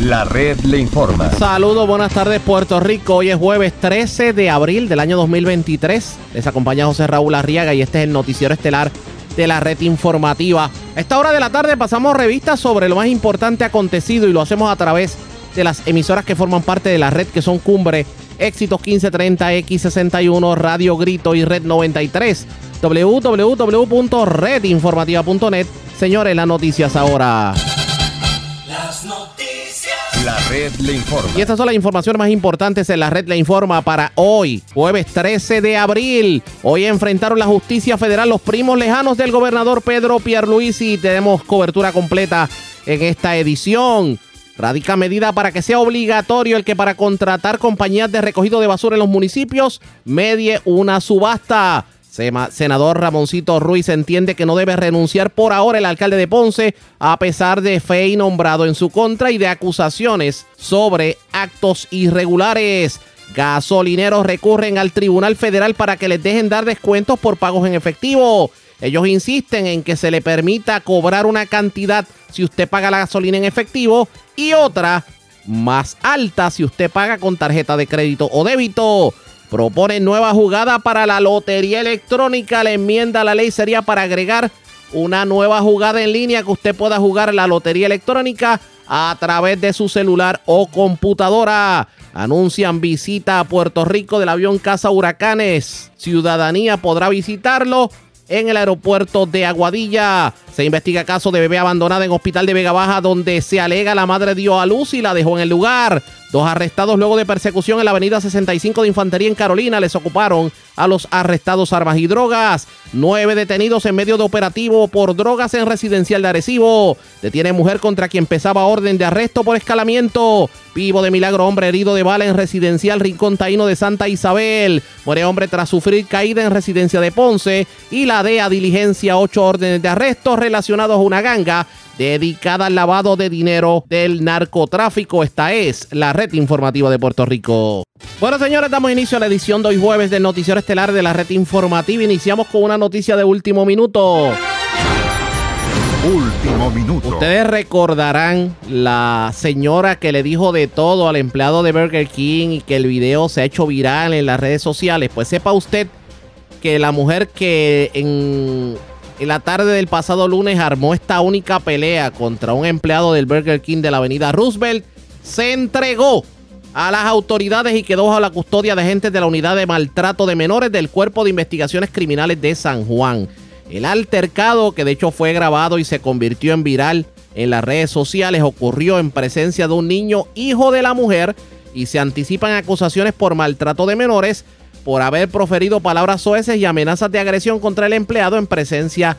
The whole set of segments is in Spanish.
La red le informa. Saludos, buenas tardes Puerto Rico. Hoy es jueves 13 de abril del año 2023. Les acompaña José Raúl Arriaga y este es el noticiero estelar de la red informativa. A esta hora de la tarde pasamos revistas sobre lo más importante acontecido y lo hacemos a través de las emisoras que forman parte de la red que son Cumbre, Éxitos 1530, X61, Radio Grito y Red 93. www.redinformativa.net. Señores, las noticias ahora. La red le informa. Y estas son las informaciones más importantes en la red Le Informa para hoy, jueves 13 de abril. Hoy enfrentaron la justicia federal los primos lejanos del gobernador Pedro Pierluisi. Tenemos cobertura completa en esta edición. Radica medida para que sea obligatorio el que para contratar compañías de recogido de basura en los municipios medie una subasta. Senador Ramoncito Ruiz entiende que no debe renunciar por ahora el alcalde de Ponce a pesar de fe nombrado en su contra y de acusaciones sobre actos irregulares. Gasolineros recurren al Tribunal Federal para que les dejen dar descuentos por pagos en efectivo. Ellos insisten en que se le permita cobrar una cantidad si usted paga la gasolina en efectivo y otra más alta si usted paga con tarjeta de crédito o débito. Proponen nueva jugada para la lotería electrónica. La enmienda a la ley sería para agregar una nueva jugada en línea que usted pueda jugar la lotería electrónica a través de su celular o computadora. Anuncian visita a Puerto Rico del avión Casa Huracanes. Ciudadanía podrá visitarlo en el aeropuerto de Aguadilla. Se investiga caso de bebé abandonada en hospital de Vega Baja donde se alega la madre dio a luz y la dejó en el lugar. Dos arrestados luego de persecución en la avenida 65 de Infantería en Carolina les ocuparon a los arrestados armas y drogas. Nueve detenidos en medio de operativo por drogas en residencial de Arecibo. Detiene mujer contra quien pesaba orden de arresto por escalamiento. Vivo de milagro, hombre herido de bala en residencial Rincón Taíno de Santa Isabel. Muere hombre tras sufrir caída en residencia de Ponce. Y la DEA diligencia ocho órdenes de arresto relacionados a una ganga dedicada al lavado de dinero del narcotráfico. Esta es la red informativa de Puerto Rico. Bueno, señores, damos inicio a la edición de hoy jueves del Noticiero Estelar de la red informativa. Iniciamos con una noticia de último minuto. Último minuto. Ustedes recordarán la señora que le dijo de todo al empleado de Burger King y que el video se ha hecho viral en las redes sociales. Pues sepa usted que la mujer que en, en la tarde del pasado lunes armó esta única pelea contra un empleado del Burger King de la avenida Roosevelt se entregó a las autoridades y quedó bajo la custodia de agentes de la unidad de maltrato de menores del Cuerpo de Investigaciones Criminales de San Juan. El altercado, que de hecho fue grabado y se convirtió en viral en las redes sociales, ocurrió en presencia de un niño hijo de la mujer y se anticipan acusaciones por maltrato de menores por haber proferido palabras soeces y amenazas de agresión contra el empleado en presencia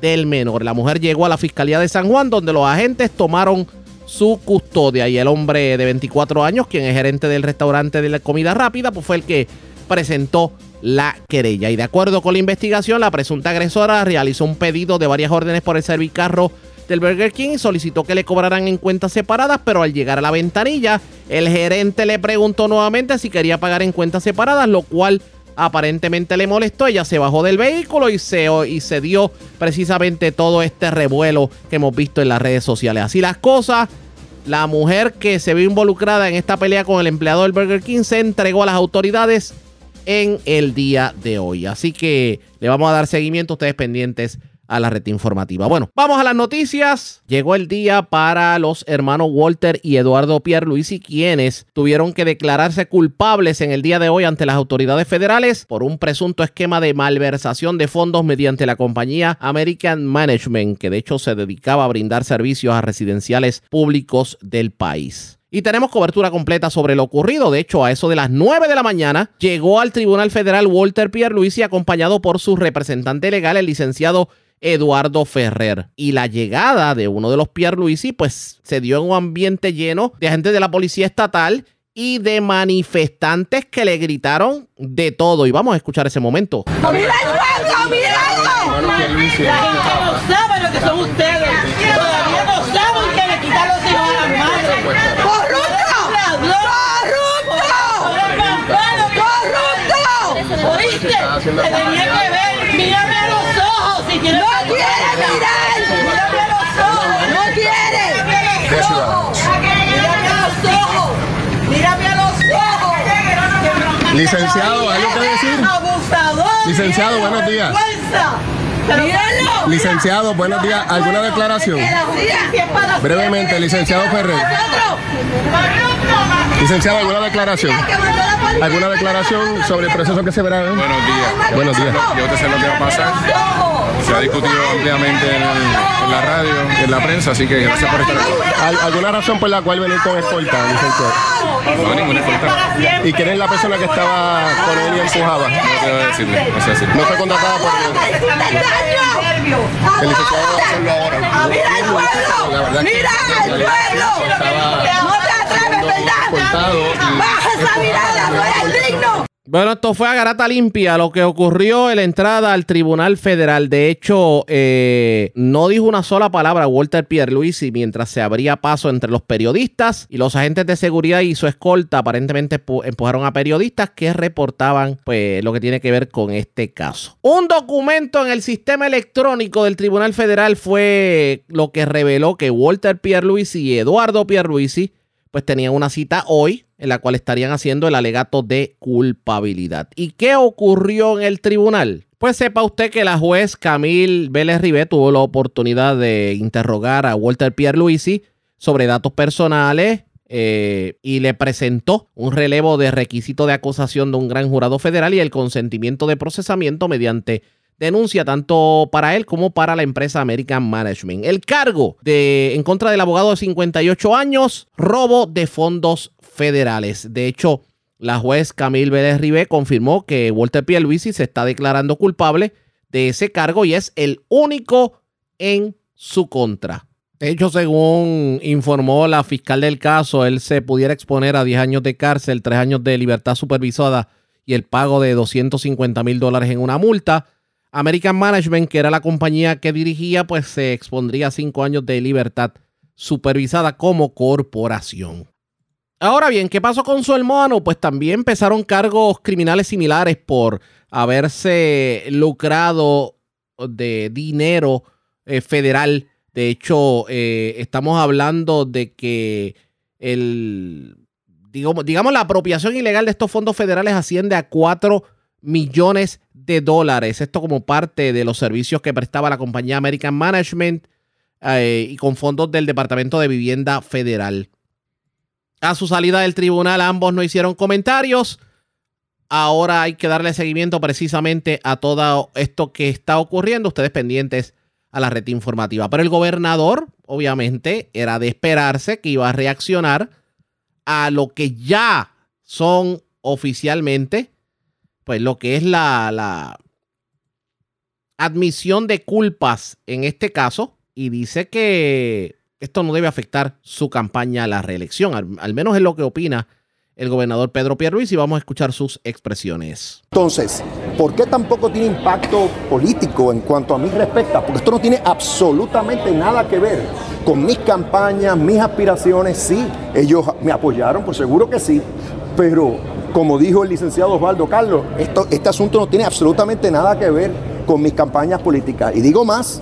del menor. La mujer llegó a la Fiscalía de San Juan donde los agentes tomaron su custodia y el hombre de 24 años, quien es gerente del restaurante de la comida rápida, pues fue el que presentó la querella. Y de acuerdo con la investigación, la presunta agresora realizó un pedido de varias órdenes por el servicarro del Burger King y solicitó que le cobraran en cuentas separadas, pero al llegar a la ventanilla, el gerente le preguntó nuevamente si quería pagar en cuentas separadas, lo cual aparentemente le molestó. Ella se bajó del vehículo y se, y se dio precisamente todo este revuelo que hemos visto en las redes sociales. Así las cosas, la mujer que se vio involucrada en esta pelea con el empleado del Burger King se entregó a las autoridades en el día de hoy. Así que le vamos a dar seguimiento, ustedes pendientes a la red informativa. Bueno, vamos a las noticias. Llegó el día para los hermanos Walter y Eduardo Pierluisi, quienes tuvieron que declararse culpables en el día de hoy ante las autoridades federales por un presunto esquema de malversación de fondos mediante la compañía American Management, que de hecho se dedicaba a brindar servicios a residenciales públicos del país. Y tenemos cobertura completa sobre lo ocurrido. De hecho, a eso de las 9 de la mañana llegó al Tribunal Federal Walter Pierluisi acompañado por su representante legal, el licenciado Eduardo Ferrer. Y la llegada de uno de los Pierluisi, pues se dio en un ambiente lleno de agentes de la policía estatal y de manifestantes que le gritaron de todo. Y vamos a escuchar ese momento. ¡Mira el fuego! ¡Míralo! La gente no sabe lo que son ustedes. Todavía no saben que le quitan los hijos a las madres. ¡Corrupto! ¡Corrupto! ¿Oíste? Te tenía que ver. Mírame no quiere mirar. No quiere a los ojos. No quiere. Mírame a los ojos. Mírame a los ojos. Licenciado, ¿algo que decir? Abusador. Licenciado, buenos días. Licenciado, buenos días. ¿Alguna declaración? Brevemente, licenciado Ferrer. Licenciado, ¿alguna declaración? ¿Alguna declaración sobre el proceso que se verá? Buenos días. Buenos días. Yo te sé lo que va a pasar. Se ha discutido ampliamente en, en la radio, en la prensa, así que gracias por estar aquí. ¿Al- ¿Alguna razón por la cual venir con escolta, licenciado? No, ninguna escolta. ¿Y quién es la persona que estaba con él y empujaba? No decirle, no sé decirle. No fue contratada por el ahora. Mira verdad pueblo. Mira el pueblo. No te atreves, ¿verdad? Baja esa mirada, no eres digno. Bueno, esto fue a garata limpia lo que ocurrió en la entrada al Tribunal Federal. De hecho, eh, no dijo una sola palabra Walter Pierluisi mientras se abría paso entre los periodistas y los agentes de seguridad y su escolta aparentemente pu- empujaron a periodistas que reportaban pues, lo que tiene que ver con este caso. Un documento en el sistema electrónico del Tribunal Federal fue lo que reveló que Walter Pierluisi y Eduardo Pierluisi pues tenían una cita hoy en la cual estarían haciendo el alegato de culpabilidad. ¿Y qué ocurrió en el tribunal? Pues sepa usted que la juez Camille Vélez Ribé tuvo la oportunidad de interrogar a Walter Pierluisi sobre datos personales eh, y le presentó un relevo de requisito de acusación de un gran jurado federal y el consentimiento de procesamiento mediante denuncia tanto para él como para la empresa American Management. El cargo de en contra del abogado de 58 años, robo de fondos federales. De hecho, la juez Camille Vélez Ribé confirmó que Walter Pierluisi se está declarando culpable de ese cargo y es el único en su contra. De hecho, según informó la fiscal del caso, él se pudiera exponer a 10 años de cárcel, 3 años de libertad supervisada y el pago de 250 mil dólares en una multa. American Management, que era la compañía que dirigía, pues se expondría a 5 años de libertad supervisada como corporación. Ahora bien, ¿qué pasó con su hermano? Pues también empezaron cargos criminales similares por haberse lucrado de dinero eh, federal. De hecho, eh, estamos hablando de que el, digamos, la apropiación ilegal de estos fondos federales asciende a 4 millones de dólares. Esto como parte de los servicios que prestaba la compañía American Management eh, y con fondos del Departamento de Vivienda Federal. A su salida del tribunal ambos no hicieron comentarios. Ahora hay que darle seguimiento precisamente a todo esto que está ocurriendo. Ustedes pendientes a la red informativa. Pero el gobernador, obviamente, era de esperarse que iba a reaccionar a lo que ya son oficialmente, pues lo que es la, la admisión de culpas en este caso. Y dice que esto no debe afectar su campaña a la reelección. Al, menos es lo que opina el gobernador Pedro Pierluisi y vamos a escuchar sus expresiones. Entonces, ¿por qué tampoco tiene impacto político en cuanto a mí respecta? Porque esto no tiene absolutamente nada que ver con mis campañas, mis aspiraciones. Sí, ellos me apoyaron, por seguro que sí, pero como dijo el licenciado Osvaldo Carlos, este asunto no tiene absolutamente nada que ver con mis campañas políticas. Y digo más,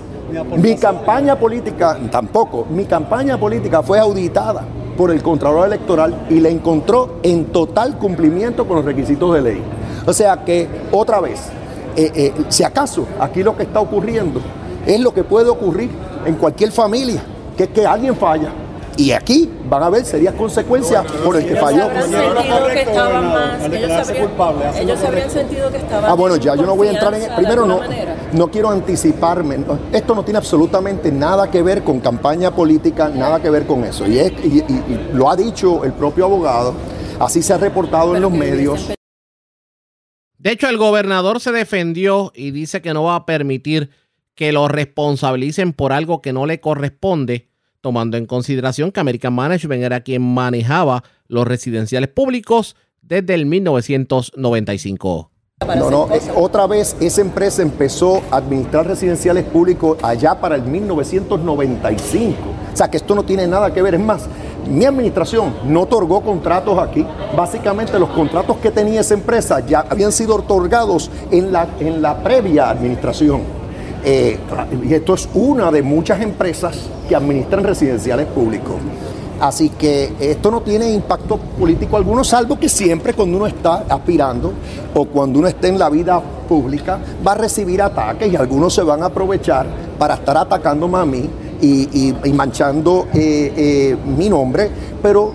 mi campaña política, tampoco, mi campaña política fue auditada por el Contralor Electoral y la encontró en total cumplimiento con los requisitos de ley. O sea que, otra vez, eh, eh, si acaso aquí lo que está ocurriendo es lo que puede ocurrir en cualquier familia, que es que alguien falla. Y aquí van a haber serias consecuencias por el que falló. habrán sentido que estaban más, ellos se habrían, sentido que estaban Ah, bueno, ya yo no voy a entrar en... confianza Primero, no, no quiero anticiparme. Esto no tiene absolutamente nada que ver con campaña política, nada que ver con eso. Y, es- y- y- y lo ha dicho el propio abogado, así se ha reportado en los medios. De hecho, el gobernador se defendió y dice que no va a permitir que lo responsabilicen por algo que no le corresponde, tomando en consideración que American Management era quien manejaba los residenciales públicos desde el 1995. No, no, eh, otra vez esa empresa empezó a administrar residenciales públicos allá para el 1995. O sea que esto no tiene nada que ver. Es más, mi administración no otorgó contratos aquí. Básicamente los contratos que tenía esa empresa ya habían sido otorgados en la, en la previa administración. Eh, y esto es una de muchas empresas que administran residenciales públicos. Así que esto no tiene impacto político alguno, salvo que siempre cuando uno está aspirando o cuando uno esté en la vida pública va a recibir ataques y algunos se van a aprovechar para estar atacándome a mí y, manchando eh, eh, mi nombre. Pero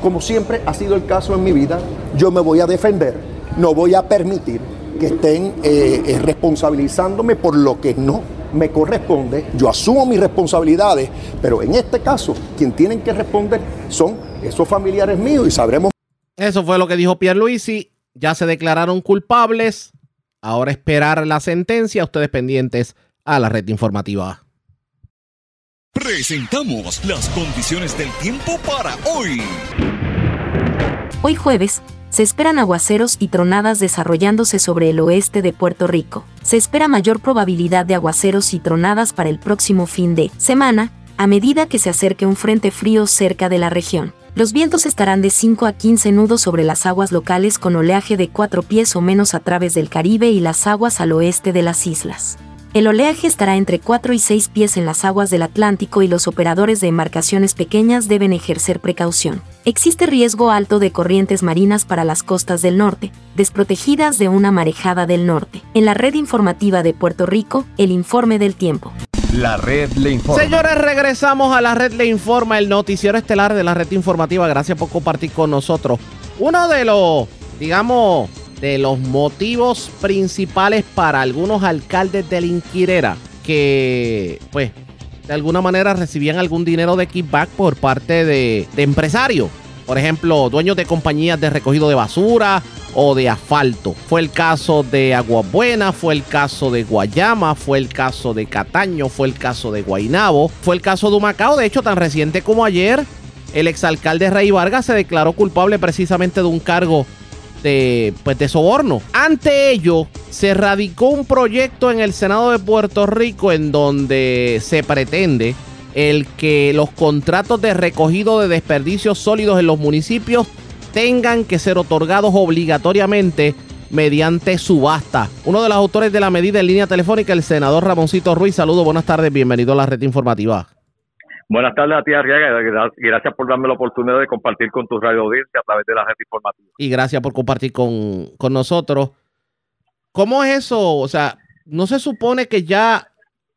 como siempre ha sido el caso en mi vida, yo me voy a defender, no voy a permitir que estén eh, eh, responsabilizándome por lo que no me corresponde. Yo asumo mis responsabilidades, pero en este caso, quien tienen que responder son esos familiares míos y sabremos. Eso fue lo que dijo Pierluisi. Ya se declararon culpables. Ahora esperar la sentencia. Ustedes pendientes a la red informativa. Presentamos las condiciones del tiempo para hoy. Hoy jueves, se esperan aguaceros y tronadas desarrollándose sobre el oeste de Puerto Rico. Se espera mayor probabilidad de aguaceros y tronadas para el próximo fin de semana, a medida que se acerque un frente frío cerca de la región. Los vientos estarán de 5 a 15 nudos sobre las aguas locales con oleaje de 4 pies o menos a través del Caribe y las aguas al oeste de las islas. El oleaje estará entre 4 y 6 pies en las aguas del Atlántico y los operadores de embarcaciones pequeñas deben ejercer precaución. Existe riesgo alto de corrientes marinas para las costas del norte, desprotegidas de una marejada del norte. En la red informativa de Puerto Rico, el informe del tiempo. La red le informa. Señores, regresamos a la red Le Informa, el noticiero estelar de la red informativa. Gracias por compartir con nosotros. Uno de los, digamos, de los motivos principales para algunos alcaldes de la Inquirera que, pues, de alguna manera recibían algún dinero de kickback por parte de, de empresarios. Por ejemplo, dueños de compañías de recogido de basura o de asfalto. Fue el caso de Aguabuena, fue el caso de Guayama, fue el caso de Cataño, fue el caso de Guainabo, fue el caso de Humacao. De hecho, tan reciente como ayer, el exalcalde Rey Vargas se declaró culpable precisamente de un cargo pues, de soborno. Ante ello, se radicó un proyecto en el Senado de Puerto Rico en donde se pretende el que los contratos de recogido de desperdicios sólidos en los municipios tengan que ser otorgados obligatoriamente mediante subasta. Uno de los autores de la medida en línea telefónica, el senador Ramoncito Ruiz. Saludos, buenas tardes, bienvenido a la red informativa. Buenas tardes a ti, Arriaga, gracias por darme la oportunidad de compartir con tu radio audiencia a través de la red informativa. Y gracias por compartir con, con nosotros. ¿Cómo es eso? O sea, ¿no se supone que ya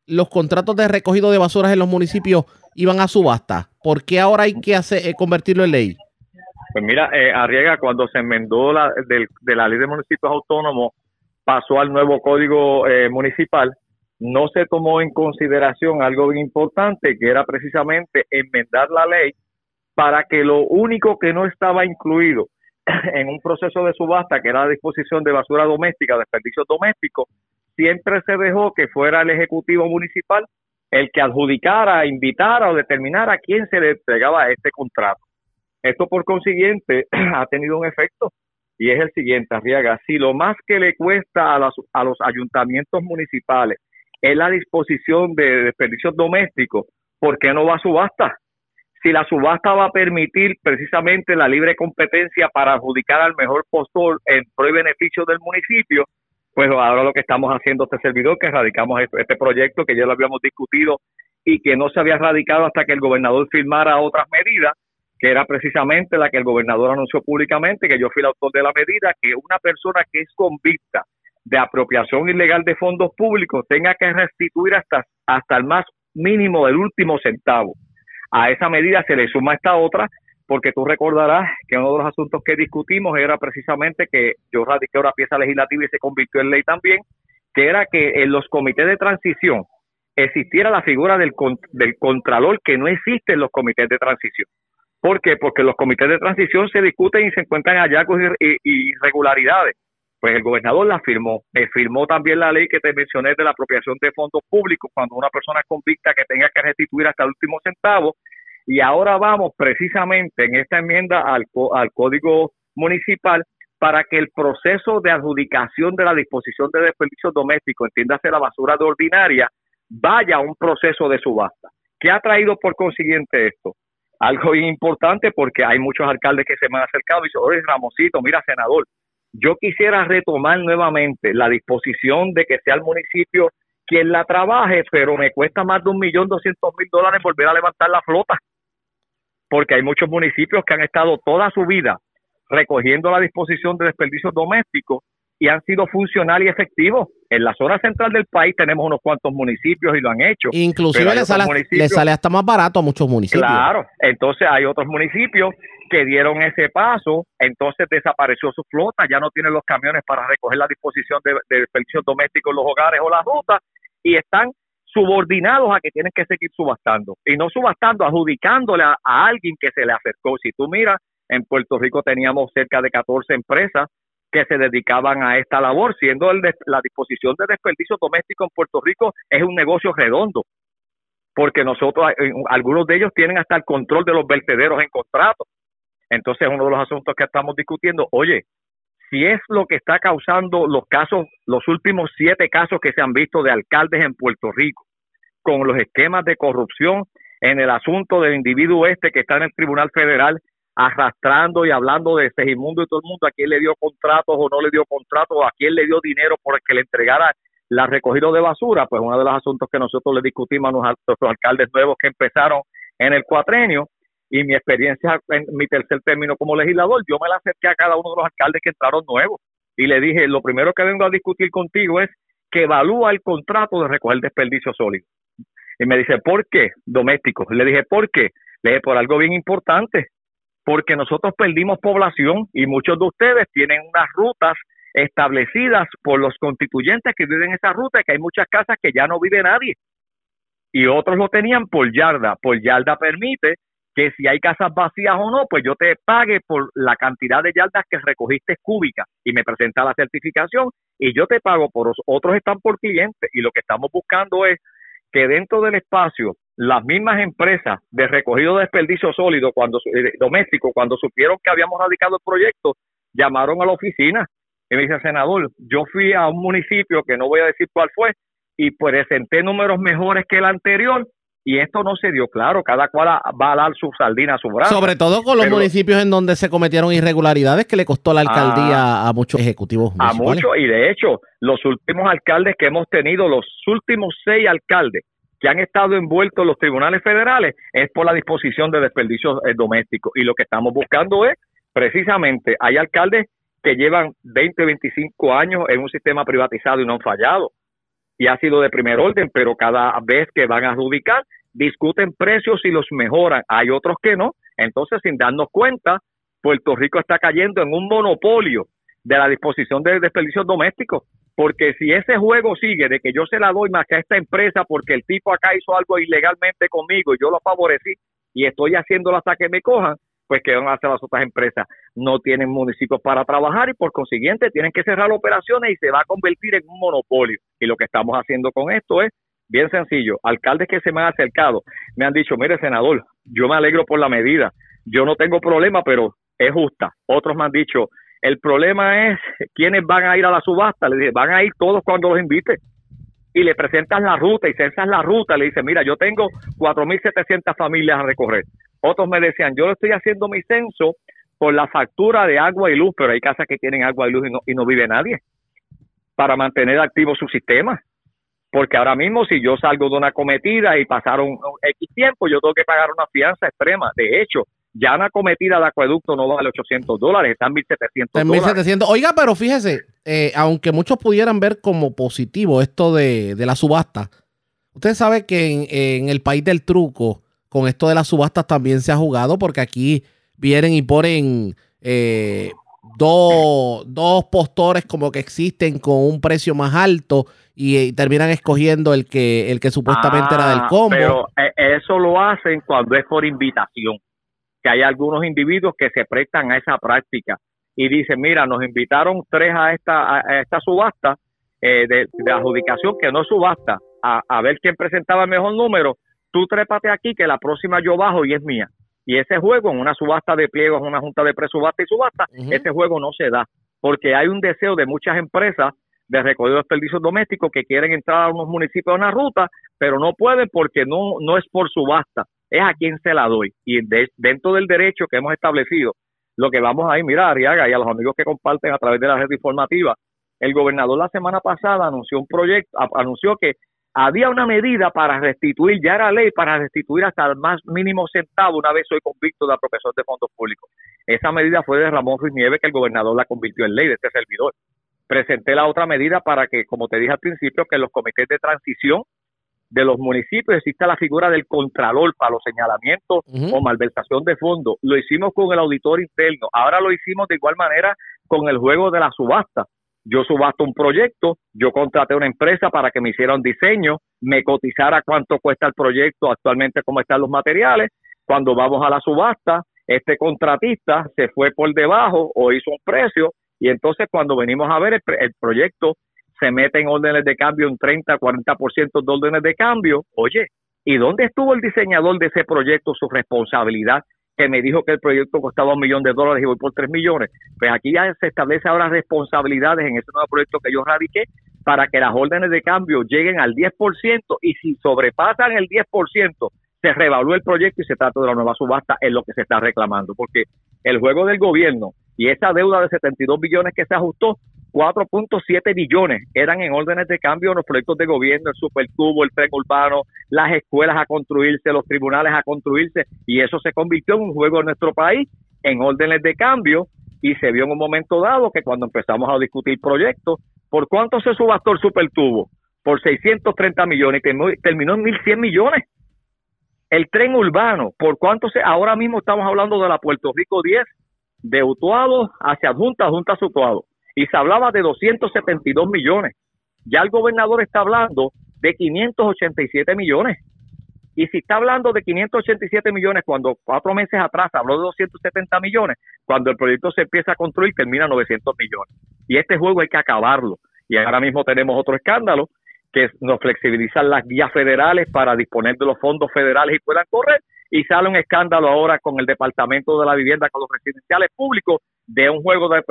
los contratos de recogido de basuras en los municipios iban a subasta? ¿Por qué ahora hay que hacer, eh, convertirlo en ley? Pues mira, eh, Arriaga, cuando se enmendó la, del- de la ley de municipios autónomos, pasó al nuevo código eh, municipal, no se tomó en consideración algo bien importante, que era precisamente enmendar la ley para que lo único que no estaba incluido en un proceso de subasta, que era la disposición de basura doméstica, desperdicios domésticos, siempre se dejó que fuera el Ejecutivo Municipal el que adjudicara, invitara o determinara quién se le entregaba este contrato. Esto por consiguiente ha tenido un efecto y es el siguiente, Arriaga, si lo más que le cuesta a, las- a los ayuntamientos municipales es la disposición de desperdicios domésticos, ¿por qué no va a subasta? Si la subasta va a permitir precisamente la libre competencia para adjudicar al mejor postor en pro y beneficio del municipio, pues ahora lo que estamos haciendo este servidor, que radicamos este, este proyecto que ya lo habíamos discutido y que no se había radicado hasta que el gobernador firmara otras medidas, que era precisamente la que el gobernador anunció públicamente, que yo fui el autor de la medida, que una persona que es convicta de apropiación ilegal de fondos públicos tenga que restituir hasta, hasta el más mínimo del último centavo. A esa medida se le suma esta otra, porque tú recordarás que uno de los asuntos que discutimos era precisamente que yo radiqué una pieza legislativa y se convirtió en ley también, que era que en los comités de transición existiera la figura del, del contralor que no existe en los comités de transición. ¿Por qué? Porque los comités de transición se discuten y se encuentran hallazgos y irregularidades. Pues el gobernador la firmó. Eh, firmó también la ley que te mencioné de la apropiación de fondos públicos cuando una persona es convicta que tenga que restituir hasta el último centavo. Y ahora vamos precisamente en esta enmienda al, al Código Municipal para que el proceso de adjudicación de la disposición de desperdicios domésticos, entiéndase la basura de ordinaria, vaya a un proceso de subasta. ¿Qué ha traído por consiguiente esto? Algo importante porque hay muchos alcaldes que se me han acercado y dicen, oye Ramosito, mira senador, yo quisiera retomar nuevamente la disposición de que sea el municipio quien la trabaje, pero me cuesta más de un millón doscientos mil dólares volver a levantar la flota. porque hay muchos municipios que han estado toda su vida recogiendo la disposición de desperdicios domésticos y han sido funcionales y efectivos. En la zona central del país tenemos unos cuantos municipios y lo han hecho. Inclusive le sale, le sale hasta más barato a muchos municipios. Claro, entonces hay otros municipios que dieron ese paso, entonces desapareció su flota, ya no tienen los camiones para recoger la disposición de, de desperdicios domésticos en los hogares o las rutas y están subordinados a que tienen que seguir subastando y no subastando, adjudicándole a, alguien que se le acercó. Si tú miras, en Puerto Rico teníamos cerca de 14 empresas que se dedicaban a esta labor, siendo el de- la disposición de desperdicios domésticos en Puerto Rico es un negocio redondo porque nosotros, eh, algunos de ellos tienen hasta el control de los vertederos en contrato. Entonces, uno de los asuntos que estamos discutiendo, oye, si es lo que está causando los casos, los últimos siete casos que se han visto de alcaldes en Puerto Rico, con los esquemas de corrupción en el asunto del individuo este que está en el Tribunal Federal arrastrando y hablando de Segimundo y todo el mundo, a quién le dio contratos o no le dio contratos, a quién le dio dinero por el que le entregara la recogida de basura, pues uno de los asuntos que nosotros le discutimos a nuestros alcaldes nuevos que empezaron en el cuatrenio y mi experiencia en mi tercer término como legislador, yo me la acerqué a cada uno de los alcaldes que entraron nuevos y le dije, lo primero que vengo a discutir contigo es que evalúa el contrato de recoger desperdicio sólido. Y me dice, ¿por qué? Doméstico. Le dije, ¿por qué? Le dije, por algo bien importante, porque nosotros perdimos población y muchos de ustedes tienen unas rutas establecidas por los constituyentes que viven en esa ruta, que hay muchas casas que ya no vive nadie. Y otros lo tenían por yarda. Por yarda permite que si hay casas vacías o no, pues yo te pague por la cantidad de yardas que recogiste cúbicas y me presenta la certificación y yo te pago por los otros están por cliente y lo que estamos buscando es que dentro del espacio las mismas empresas de recogido de desperdicio sólido cuando eh, doméstico cuando supieron que habíamos radicado el proyecto llamaron a la oficina y me dice senador yo fui a un municipio que no voy a decir cuál fue y presenté números mejores que el anterior y esto no se dio claro. Cada cual a- va a dar su sardina a su brazo Sobre todo con los Pero- municipios en donde se cometieron irregularidades que le costó la alcaldía a muchos ejecutivos a municipales. muchos y de hecho los últimos alcaldes que hemos tenido, los últimos seis alcaldes que han estado envueltos en los tribunales federales es por la disposición de desperdicios eh, domésticos. Y lo que estamos buscando es precisamente hay alcaldes que llevan 20, 25 años en un sistema privatizado y no han fallado. Y ha sido de primer orden, pero cada vez que van a adjudicar discuten precios y los mejoran. Hay otros que no. Entonces, sin darnos cuenta, Puerto Rico está cayendo en un monopolio de la disposición de desperdicios domésticos. Porque si ese juego sigue de que yo se la doy más que a esta empresa porque el tipo acá hizo algo ilegalmente conmigo y yo lo favorecí y estoy haciendo hasta que me cojan, pues que van a hacer las otras empresas? No tienen municipios para trabajar y por consiguiente tienen que cerrar operaciones y se va a convertir en un monopolio. Y lo que estamos haciendo con esto es bien sencillo. Alcaldes que se me han acercado me han dicho, mire senador, yo me alegro por la medida, yo no tengo problema, pero es justa. Otros me han dicho, el problema es quiénes van a ir a la subasta. Le dije, van a ir todos cuando los invite. Y le presentas la ruta y censas la ruta. Le dice, mira, yo tengo 4.700 familias a recorrer. Otros me decían, yo estoy haciendo mi censo por la factura de agua y luz, pero hay casas que tienen agua y luz y no, y no vive nadie para mantener activo su sistema. Porque ahora mismo si yo salgo de una cometida y pasaron X tiempo, yo tengo que pagar una fianza extrema. De hecho, ya una cometida de acueducto no vale 800 dólares, está en 1.700 En dólares. 1700. Oiga, pero fíjese, eh, aunque muchos pudieran ver como positivo esto de, de la subasta, usted sabe que en, en el país del truco, con esto de las subastas también se ha jugado, porque aquí vienen y ponen eh, dos, dos postores como que existen con un precio más alto y, eh, terminan escogiendo el que, el que supuestamente era del Ah, combo. Pero eh, eso lo hacen cuando es por invitación. Que hay algunos individuos que se prestan a esa práctica y dicen, mira, nos invitaron tres a esta, a esta subasta eh, de, de adjudicación, que no es subasta, a, a ver quién presentaba el mejor número. Tú trépate aquí, que la próxima yo bajo y es mía. Y ese juego en una subasta de pliegos, en una junta de presubasta y subasta, ese juego no se da. Porque hay un deseo de muchas empresas de recogido de desperdicios domésticos que quieren entrar a unos municipios a una ruta, pero no pueden porque no, no es por subasta, es a quien se la doy. Y de- dentro del derecho que hemos establecido, lo que vamos a ir, mira, Arriaga, y a los amigos que comparten a través de la red informativa, el gobernador la semana pasada anunció un proyecto, anunció que había una medida para restituir, ya era ley para restituir hasta el más mínimo centavo una vez soy convicto de apropiación de fondos públicos. Esa medida fue de Ramón Ruiz Nieves que el gobernador la convirtió en ley de este servidor. Presenté la otra medida para que, como te dije al principio, que en los comités de transición de los municipios exista la figura del contralor para los señalamientos o malversación de fondos. Lo hicimos con el auditor interno. Ahora lo hicimos de igual manera con el juego de la subasta yo subasto un proyecto, yo contraté una empresa para que me hiciera un diseño, me cotizara cuánto cuesta el proyecto, actualmente cómo están los materiales. Cuando vamos a la subasta, este contratista se fue por debajo o hizo un precio y entonces cuando venimos a ver el, proyecto se mete en órdenes de cambio un 30, 40% de órdenes de cambio. Oye, ¿y dónde estuvo el diseñador de ese proyecto, su responsabilidad? Que me dijo que el proyecto costaba un millón de dólares y voy por tres millones. Pues aquí ya se establece ahora responsabilidades en ese nuevo proyecto que yo radiqué para que las órdenes de cambio lleguen al 10% y si sobrepasan el 10%, se revalúe el proyecto y se trata de la nueva subasta, es lo que se está reclamando, porque el juego del gobierno y esa deuda de 72 billones que se ajustó 4.7 billones eran en órdenes de cambio en los proyectos de gobierno, el supertubo, el tren urbano, las escuelas a construirse, los tribunales a construirse, y eso se convirtió en un juego en nuestro país en órdenes de cambio y se vio en un momento dado que cuando empezamos a discutir proyectos, ¿por cuánto se subastó el supertubo? Por 630 millones y terminó en 1.100 millones. El tren urbano, ¿por cuánto se? Ahora mismo estamos hablando de la Puerto Rico 10, de Utuado hacia Junta, Junta a Utuado y se hablaba de 272 millones. Ya el gobernador está hablando de 587 millones. Y si está hablando de 587 millones cuando cuatro meses atrás habló de 270 millones, cuando el proyecto se empieza a construir termina 900 millones. Y este juego hay que acabarlo. Y ahora mismo tenemos otro escándalo que nos flexibilizan las guías federales para disponer de los fondos federales y puedan correr. Y sale un escándalo ahora con el Departamento de la Vivienda, con los residenciales públicos, de un juego de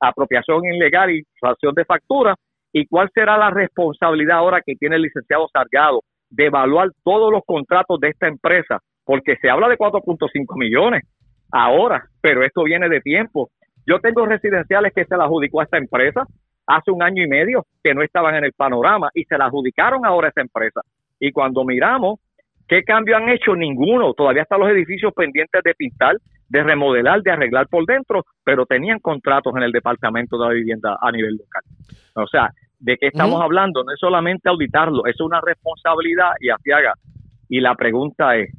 apropiación ilegal y sanción de factura y cuál será la responsabilidad ahora que tiene el licenciado Sargado de evaluar todos los contratos de esta empresa, porque se habla de 4.5 millones ahora, pero esto viene de tiempo. Yo tengo residenciales que se la adjudicó a esta empresa hace un año y medio que no estaban en el panorama y se la adjudicaron ahora a esta empresa. Y cuando miramos, ¿qué cambio han hecho? Ninguno. Todavía están los edificios pendientes de pintar, de remodelar, de arreglar por dentro, pero tenían contratos en el Departamento de la Vivienda a nivel local. O sea, ¿de qué estamos hablando? No es solamente auditarlo, es una responsabilidad y así haga. Y la pregunta es,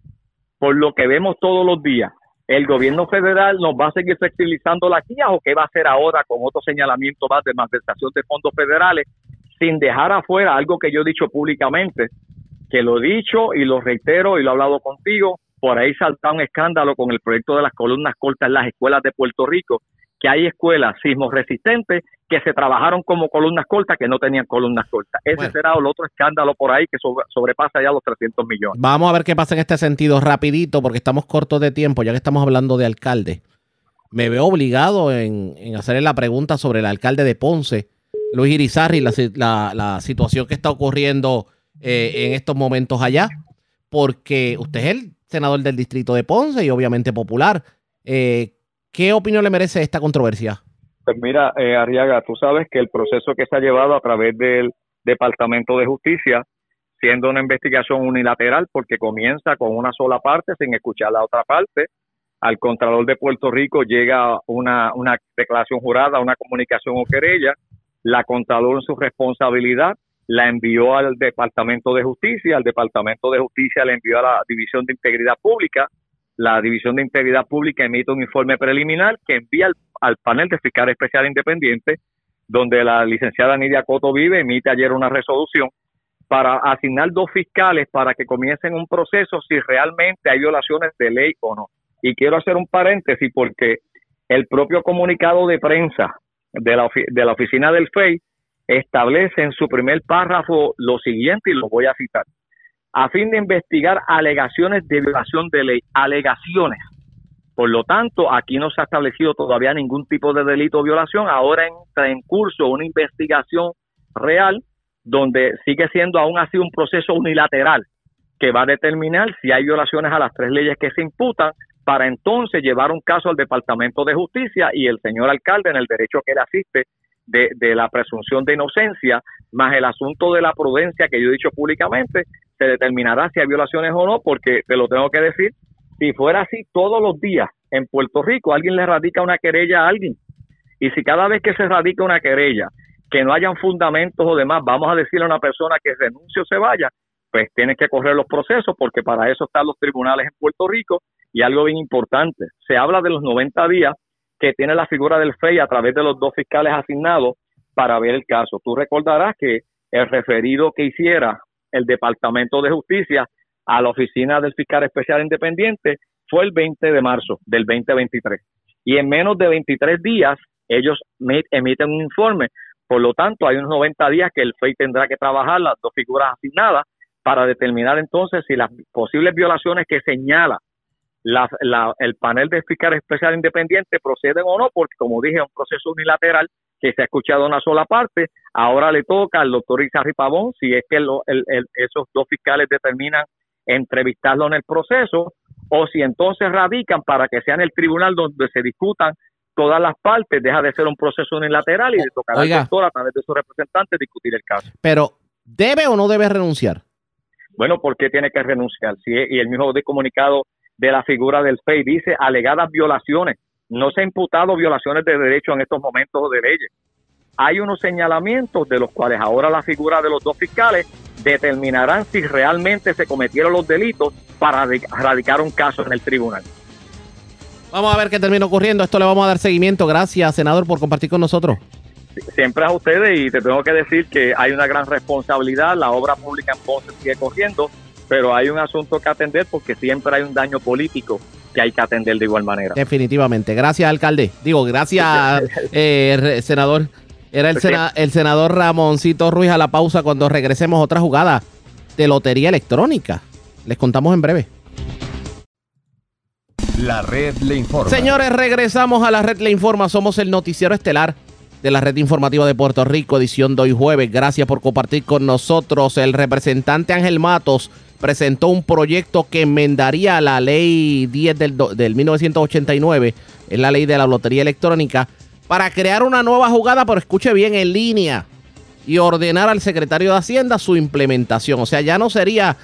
por lo que vemos todos los días, ¿el gobierno federal nos va a seguir flexibilizando las guías o qué va a hacer ahora con otro señalamiento más de malversación de fondos federales sin dejar afuera algo que yo he dicho públicamente, que lo he dicho y lo reitero y lo he hablado contigo, por ahí salta un escándalo con el proyecto de las columnas cortas en las escuelas de Puerto Rico, que hay escuelas sismos resistentes que se trabajaron como columnas cortas que no tenían columnas cortas. Ese será el otro escándalo por ahí que sobrepasa ya los 300 millones. Vamos a ver qué pasa en este sentido rapidito porque estamos cortos de tiempo, ya que estamos hablando de alcalde. Me veo obligado en, hacerle la pregunta sobre el alcalde de Ponce, Luis Irizarri, la, la, situación que está ocurriendo eh, en estos momentos allá, porque usted es el senador del distrito de Ponce y obviamente popular. Eh, ¿Qué opinión le merece esta controversia? Pues mira, eh, Arriaga, tú sabes que el proceso que se ha llevado a través del Departamento de Justicia, siendo una investigación unilateral, porque comienza con una sola parte sin escuchar la otra parte, al Contralor de Puerto Rico llega una, una declaración jurada, una comunicación o querella, la Contralor en su responsabilidad la envió al Departamento de Justicia, al Departamento de Justicia le envió a la División de Integridad Pública, la División de Integridad Pública emite un informe preliminar que envía al, panel de fiscal especial independiente, donde la licenciada Nidia Coto Vive emite ayer una resolución para asignar dos fiscales para que comiencen un proceso si realmente hay violaciones de ley o no. Y quiero hacer un paréntesis porque el propio comunicado de prensa de la, de la oficina del FEI establece en su primer párrafo lo siguiente y lo voy a citar. A fin de investigar alegaciones de violación de ley, alegaciones. Por lo tanto, aquí no se ha establecido todavía ningún tipo de delito o violación. Ahora entra en curso una investigación real donde sigue siendo aún así un proceso unilateral que va a determinar si hay violaciones a las tres leyes que se imputan para entonces llevar un caso al Departamento de Justicia y el señor alcalde en el derecho que le asiste de, la presunción de inocencia, más el asunto de la prudencia que yo he dicho públicamente, se determinará si hay violaciones o no, porque te lo tengo que decir, si fuera así todos los días en Puerto Rico, alguien le radica una querella a alguien, y si cada vez que se radica una querella, que no hayan fundamentos o demás, vamos a decirle a una persona que renuncie o se vaya, pues tiene que correr los procesos, porque para eso están los tribunales en Puerto Rico, y algo bien importante, se habla de los 90 días que tiene la figura del FEI a través de los dos fiscales asignados para ver el caso. Tú recordarás que el referido que hiciera el Departamento de Justicia a la oficina del fiscal especial independiente fue el 20 de marzo del 2023. Y en menos de 23 días ellos emiten un informe. Por lo tanto, hay unos 90 días que el FEI tendrá que trabajar las dos figuras asignadas para determinar entonces si las posibles violaciones que señala el panel de fiscal especial independiente proceden o no, porque como dije, es un proceso unilateral que se ha escuchado una sola parte, ahora le toca al doctor Izarri Pavón, si es que esos dos fiscales determinan entrevistarlo en el proceso, o si entonces radican para que sea en el tribunal donde se discutan todas las partes, deja de ser un proceso unilateral y le tocará al doctor a través de sus representantes discutir el caso. Pero, ¿debe o no debe renunciar? Bueno, ¿por qué tiene que renunciar? Si, y el mismo de comunicado de la figura del FEI dice alegadas violaciones. No se ha imputado violaciones de derechos en estos momentos o de leyes. Hay unos señalamientos de los cuales ahora la figura de los dos fiscales determinarán si realmente se cometieron los delitos para radicar un caso en el tribunal. Vamos a ver qué termina ocurriendo. Esto le vamos a dar seguimiento. Gracias, senador, por compartir con nosotros. Siempre a ustedes y te tengo que decir que hay una gran responsabilidad. La obra pública en Ponce sigue corriendo pero hay un asunto que atender porque siempre hay un daño político que hay que atender de igual manera. Definitivamente. Gracias, alcalde. Digo, gracias, eh, senador. Era el, el senador Ramoncito Ruiz a la pausa cuando regresemos otra jugada de lotería electrónica. Les contamos en breve. La red le informa. Señores, regresamos a la red le informa. Somos el noticiero estelar de la red informativa de Puerto Rico, edición de hoy jueves. Gracias por compartir con nosotros. El representante Ángel Matos presentó un proyecto que enmendaría la ley 10 del, del 1989, es la ley de la lotería electrónica, para crear una nueva jugada, pero escuche bien, en línea, y ordenar al secretario de Hacienda su implementación. O sea, ya no sería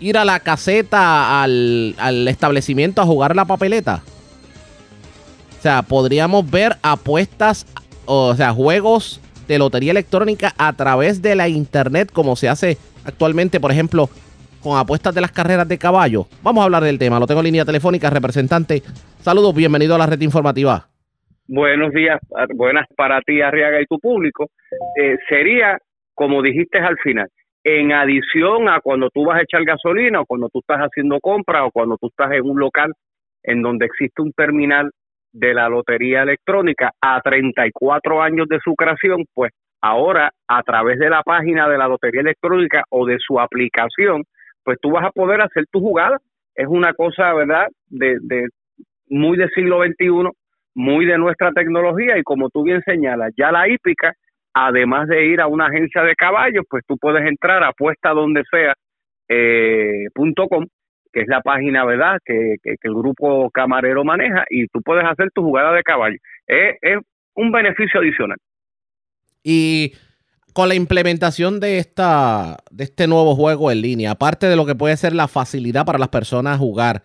ir a la caseta, al, al establecimiento a jugar la papeleta. O sea, podríamos ver apuestas, o sea, juegos de lotería electrónica a través de la internet, como se hace actualmente, por ejemplo, con apuestas de las carreras de caballo. Vamos a hablar del tema. Lo tengo en línea telefónica, representante. Saludos, bienvenido a la red informativa. Buenos días, buenas para ti, Arriaga, y tu público. Eh, sería, como dijiste al final, en adición a cuando tú vas a echar gasolina o cuando tú estás haciendo compras o cuando tú estás en un local en donde existe un terminal de la lotería electrónica a 34 años de su creación, pues ahora a través de la página de la lotería electrónica o de su aplicación, pues tú vas a poder hacer tu jugada. Es una cosa, ¿verdad?, de, de muy del siglo XXI, muy de nuestra tecnología y como tú bien señalas, ya la hípica, además de ir a una agencia de caballos, pues tú puedes entrar a apuesta donde sea eh, .com, que es la página, ¿verdad?, que, que, el grupo camarero maneja y tú puedes hacer tu jugada de caballo. Es, es un beneficio adicional. Y con la implementación de esta de este nuevo juego en línea, aparte de lo que puede ser la facilidad para las personas jugar,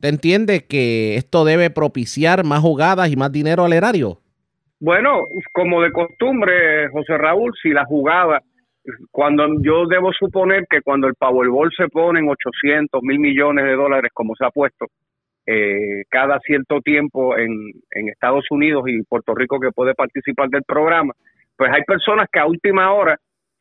¿te entiende que esto debe propiciar más jugadas y más dinero al erario? Bueno, como de costumbre, José Raúl, si la jugada, cuando yo debo suponer que cuando el Powerball se pone en 800 mil millones de dólares, como se ha puesto eh, cada cierto tiempo en, en Estados Unidos y Puerto Rico que puede participar del programa, pues hay personas que a última hora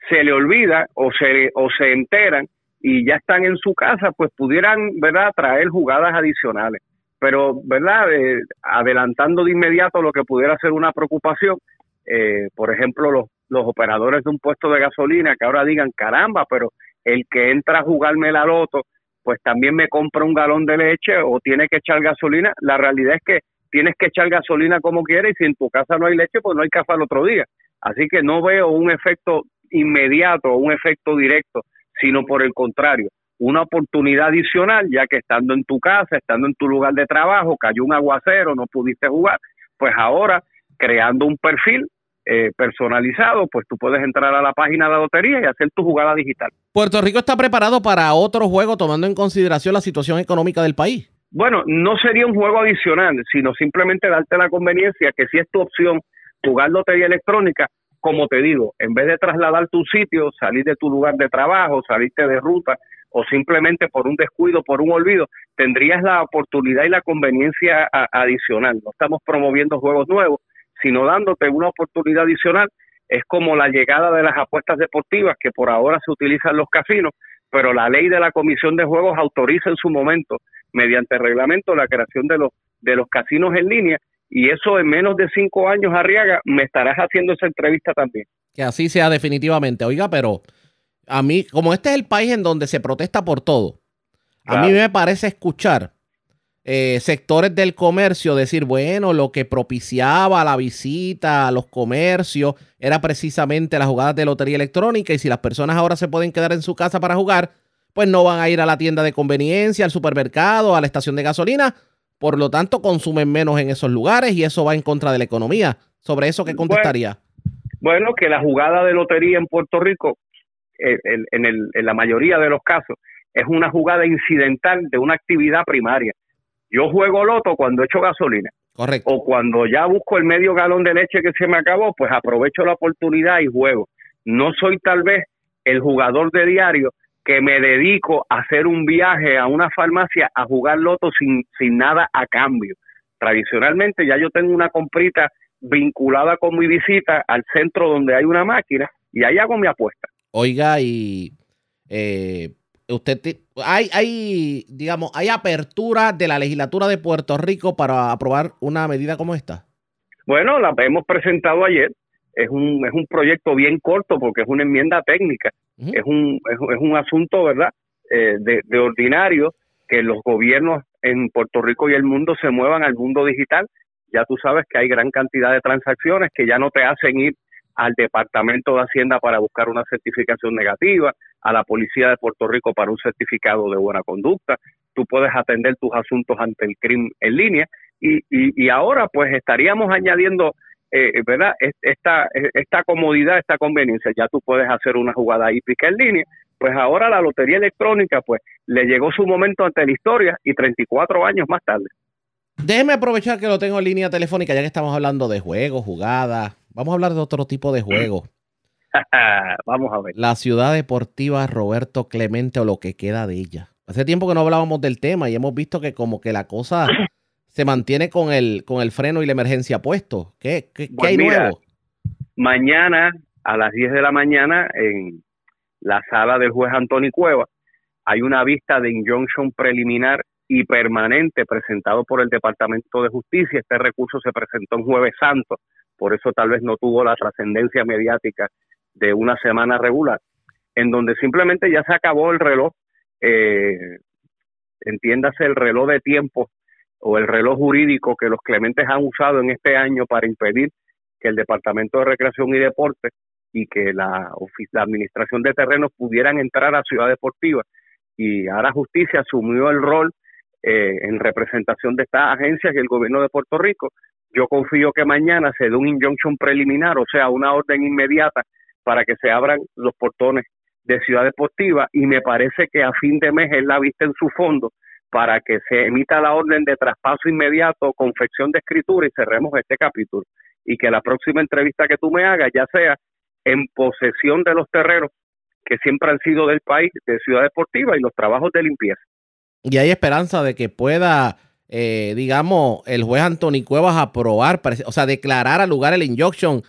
se le olvida o se, o se enteran y ya están en su casa, pues pudieran, ¿verdad?, traer jugadas adicionales. Pero, ¿verdad?, eh, adelantando de inmediato lo que pudiera ser una preocupación, eh, por ejemplo, los, los operadores de un puesto de gasolina que ahora digan, caramba, pero el que entra a jugarme la loto, pues también me compra un galón de leche o tiene que echar gasolina. La realidad es que tienes que echar gasolina como quieras y si en tu casa no hay leche, pues no hay café al otro día. Así que no veo un efecto inmediato o un efecto directo, sino por el contrario, una oportunidad adicional, ya que estando en tu casa, estando en tu lugar de trabajo, cayó un aguacero, no pudiste jugar, pues ahora creando un perfil eh, personalizado, pues tú puedes entrar a la página de la lotería y hacer tu jugada digital. ¿Puerto Rico está preparado para otro juego tomando en consideración la situación económica del país? Bueno, no sería un juego adicional, sino simplemente darte la conveniencia que si es tu opción jugar lotería electrónica, como te digo, en vez de trasladar tu sitio, salir de tu lugar de trabajo, salirte de ruta o simplemente por un descuido, por un olvido, tendrías la oportunidad y la conveniencia adicional. No estamos promoviendo juegos nuevos, sino dándote una oportunidad adicional. Es como la llegada de las apuestas deportivas que por ahora se utilizan los casinos, pero la ley de la Comisión de Juegos autoriza en su momento, mediante reglamento, la creación de los, de los casinos en línea y eso en menos de cinco años, Arriaga, me estarás haciendo esa entrevista también. Que así sea definitivamente. Oiga, pero a mí, como este es el país en donde se protesta por todo, a mí me parece escuchar eh, sectores del comercio decir, bueno, lo que propiciaba la visita a los comercios era precisamente las jugadas de lotería electrónica y si las personas ahora se pueden quedar en su casa para jugar, pues no van a ir a la tienda de conveniencia, al supermercado, a la estación de gasolina, por lo tanto consumen menos en esos lugares y eso va en contra de la economía. ¿Sobre eso qué contestaría? Bueno, que la jugada de lotería en Puerto Rico, eh, en, en la mayoría de los casos, es una jugada incidental de una actividad primaria. Yo juego loto cuando echo gasolina. Correcto. O cuando ya busco el medio galón de leche que se me acabó, pues aprovecho la oportunidad y juego. No soy tal vez el jugador de diario que me dedico a hacer un viaje a una farmacia a jugar loto sin, sin nada a cambio. Tradicionalmente ya yo tengo una comprita vinculada con mi visita al centro donde hay una máquina y ahí hago mi apuesta. Oiga, y eh, usted hay, hay, digamos, hay apertura de la legislatura de Puerto Rico para aprobar una medida como esta. Bueno, la hemos presentado ayer. Es un, es un proyecto bien corto porque es una enmienda técnica. Es, un, es, un asunto, ¿verdad? Eh, de, ordinario que los gobiernos en Puerto Rico y el mundo se muevan al mundo digital. Ya tú sabes que hay gran cantidad de transacciones que ya no te hacen ir al Departamento de Hacienda para buscar una certificación negativa, a la Policía de Puerto Rico para un certificado de buena conducta, tú puedes atender tus asuntos ante el crimen en línea y, y, ahora pues estaríamos añadiendo, eh, ¿verdad? Esta, esta comodidad, esta conveniencia, ya tú puedes hacer una jugada hípica en línea, pues ahora la lotería electrónica pues le llegó su momento ante la historia y 34 años más tarde. Déjeme aprovechar que lo tengo en línea telefónica ya que estamos hablando de juegos, jugadas, Vamos a hablar de otro tipo de juego. Vamos a ver. La ciudad deportiva Roberto Clemente o lo que queda de ella. Hace tiempo que no hablábamos del tema y hemos visto que como que la cosa se mantiene con el, con el freno y la emergencia puesto. ¿Qué, qué, pues hay nuevo? Mañana a las 10 de la mañana en la sala del juez Antonio Cueva hay una vista de injunction preliminar y permanente presentado por el Departamento de Justicia. Este recurso se presentó en jueves santo por eso tal vez no tuvo la trascendencia mediática de una semana regular, en donde simplemente ya se acabó el reloj, eh, entiéndase el reloj de tiempo o el reloj jurídico que los clementes han usado en este año para impedir que el Departamento de Recreación y Deporte y que la, la Administración de Terrenos pudieran entrar a Ciudad Deportiva. Y ahora Justicia asumió el rol eh, en representación de estas agencias y el gobierno de Puerto Rico yo confío que mañana se dé un injunction preliminar, o sea, una orden inmediata para que se abran los portones de Ciudad Deportiva y me parece que a fin de mes él la vista en su fondo para que se emita la orden de traspaso inmediato, confección de escritura y cerremos este capítulo. Y que la próxima entrevista que tú me hagas ya sea en posesión de los terrenos que siempre han sido del país, de Ciudad Deportiva y los trabajos de limpieza. Y hay esperanza de que pueda eh, digamos, el juez Anthony Cuevas aprobar, o sea, declarar al lugar el injunction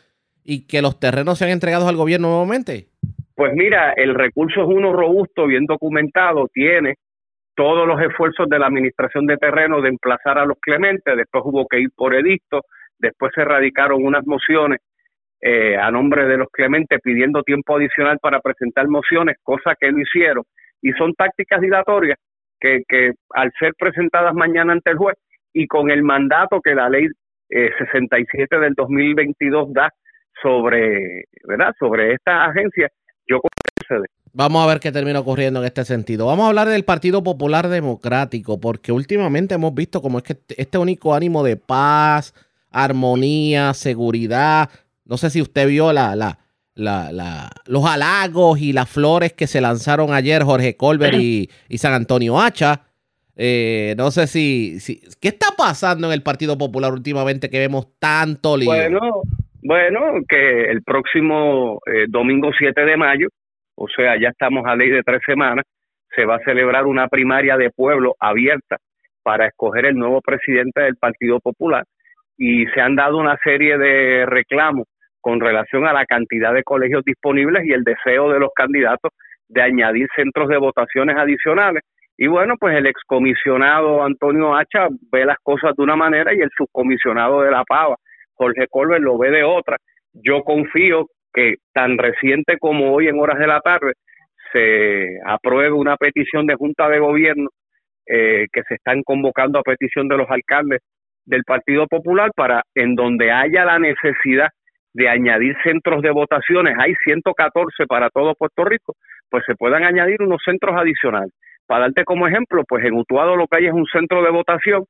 y que los terrenos sean entregados al gobierno nuevamente? Pues mira, el recurso es uno robusto, bien documentado, tiene todos los esfuerzos de la administración de terreno de emplazar a los clementes, después hubo que ir por edicto, después se radicaron unas mociones eh, a nombre de los clementes pidiendo tiempo adicional para presentar mociones, cosa que no hicieron, y son tácticas dilatorias que, que al ser presentadas mañana ante el juez y con el mandato que la ley eh, 67 del 2022 da sobre, ¿verdad? Sobre esta agencia, yo Vamos a ver qué termina ocurriendo en este sentido. Vamos a hablar del Partido Popular Democrático, porque últimamente hemos visto como es que este único ánimo de paz, armonía, seguridad, No sé si usted vio la, la, la, los halagos y las flores que se lanzaron ayer Jorge Colbert y, y San Antonio Hacha. Eh, no sé si, si... ¿Qué está pasando en el Partido Popular últimamente que vemos tanto lío? Bueno, bueno, que el próximo eh, domingo 7 de mayo, o sea, ya estamos a ley de tres semanas, se va a celebrar una primaria de pueblo abierta para escoger el nuevo presidente del Partido Popular y se han dado una serie de reclamos con relación a la cantidad de colegios disponibles y el deseo de los candidatos de añadir centros de votaciones adicionales. Y bueno, pues el excomisionado Antonio Hacha ve las cosas de una manera y el subcomisionado de la Pava, Jorge Colbert, lo ve de otra. Yo confío que tan reciente como hoy en horas de la tarde se apruebe una petición de Junta de Gobierno eh, que se están convocando a petición de los alcaldes del Partido Popular para en donde haya la necesidad de añadir centros de votaciones, hay 114 para todo Puerto Rico, pues se puedan añadir unos centros adicionales. Para darte como ejemplo, pues en Utuado lo que hay es un centro de votación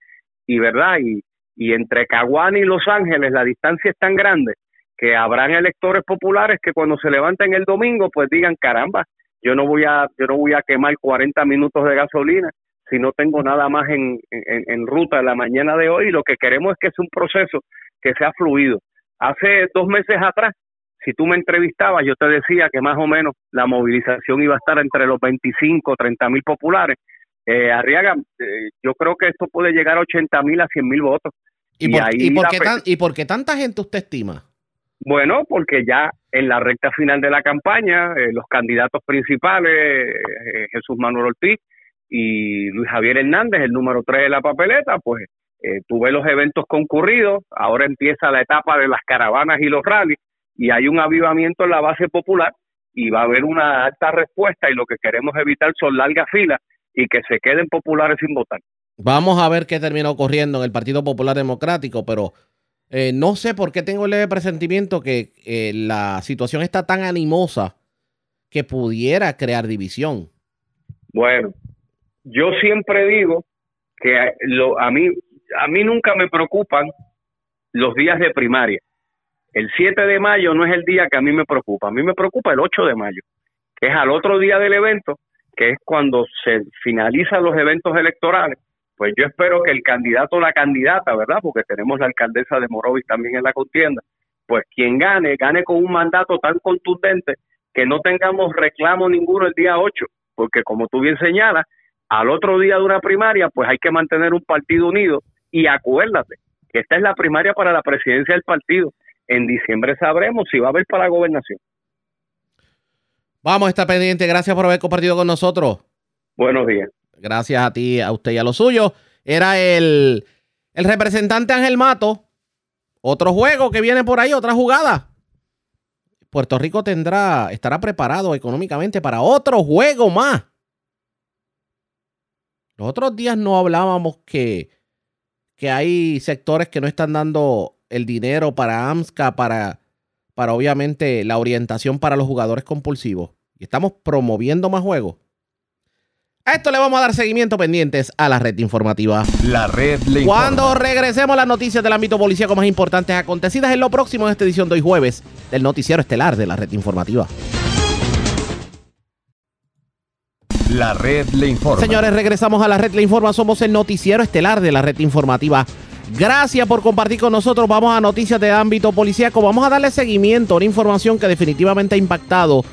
y verdad y, y entre Caguán y Los Ángeles la distancia es tan grande que habrán electores populares que cuando se levanten el domingo pues digan caramba yo no voy a yo no voy a quemar 40 minutos de gasolina si no tengo nada más en, en, en ruta la mañana de hoy lo que queremos es que sea un proceso que sea fluido. Hace dos meses atrás si tú me entrevistabas yo te decía que más o menos la movilización iba a estar entre los 25 30 mil populares. Eh, Arriaga eh, yo creo que esto puede llegar a 80 mil a 100 mil votos. ¿Y por, ahí y por la qué tan- ¿Y por qué tanta gente usted estima? Bueno, porque ya en la recta final de la campaña, eh, los candidatos principales, eh, Jesús Manuel Ortiz y Luis Javier Hernández, el número 3 de la papeleta, pues eh, tuve los eventos concurridos, ahora empieza la etapa de las caravanas y los rallies, y hay un avivamiento en la base popular, y va a haber una alta respuesta, y lo que queremos evitar son largas filas y que se queden populares sin votar. Vamos a ver qué termina ocurriendo en el Partido Popular Democrático, pero eh, no sé por qué tengo el leve presentimiento que eh, la situación está tan animosa que pudiera crear división. Bueno, yo siempre digo que a mí a mí nunca me preocupan los días de primaria. El 7 de mayo no es el día que a mí me preocupa, a mí me preocupa el 8 de mayo, que es al otro día del evento, que es cuando se finalizan los eventos electorales. Pues yo espero que el candidato o la candidata, ¿verdad? Porque tenemos la alcaldesa de Morovis también en la contienda, pues quien gane, gane con un mandato tan contundente que no tengamos reclamo ninguno el día 8, porque como tú bien señalas, al otro día de una primaria, pues hay que mantener un partido unido y acuérdate que esta es la primaria para la presidencia del partido. En diciembre sabremos si va a haber para la gobernación. Vamos a estar pendiente. Gracias por haber compartido con nosotros. Buenos días. Gracias a ti, a usted y a lo suyo. Era el, el representante Ángel Mato. Otro juego que viene por ahí, otra jugada. Puerto Rico tendrá, estará preparado económicamente para otro juego más. Los otros días no hablábamos que, que hay sectores que no están dando el dinero para AMSCA, para, para obviamente la orientación para los jugadores compulsivos. Y estamos promoviendo más juegos. A esto le vamos a dar seguimiento pendientes a la red informativa. La red le informa. Cuando regresemos las noticias del ámbito policíaco más importantes acontecidas en lo próximo de esta edición de hoy jueves del noticiero estelar de la red informativa. La red le informa. Señores, regresamos a la red le informa. Somos el noticiero estelar de la red informativa. Gracias por compartir con nosotros. Vamos a noticias de ámbito policíaco. Vamos a darle seguimiento a una información que definitivamente ha impactado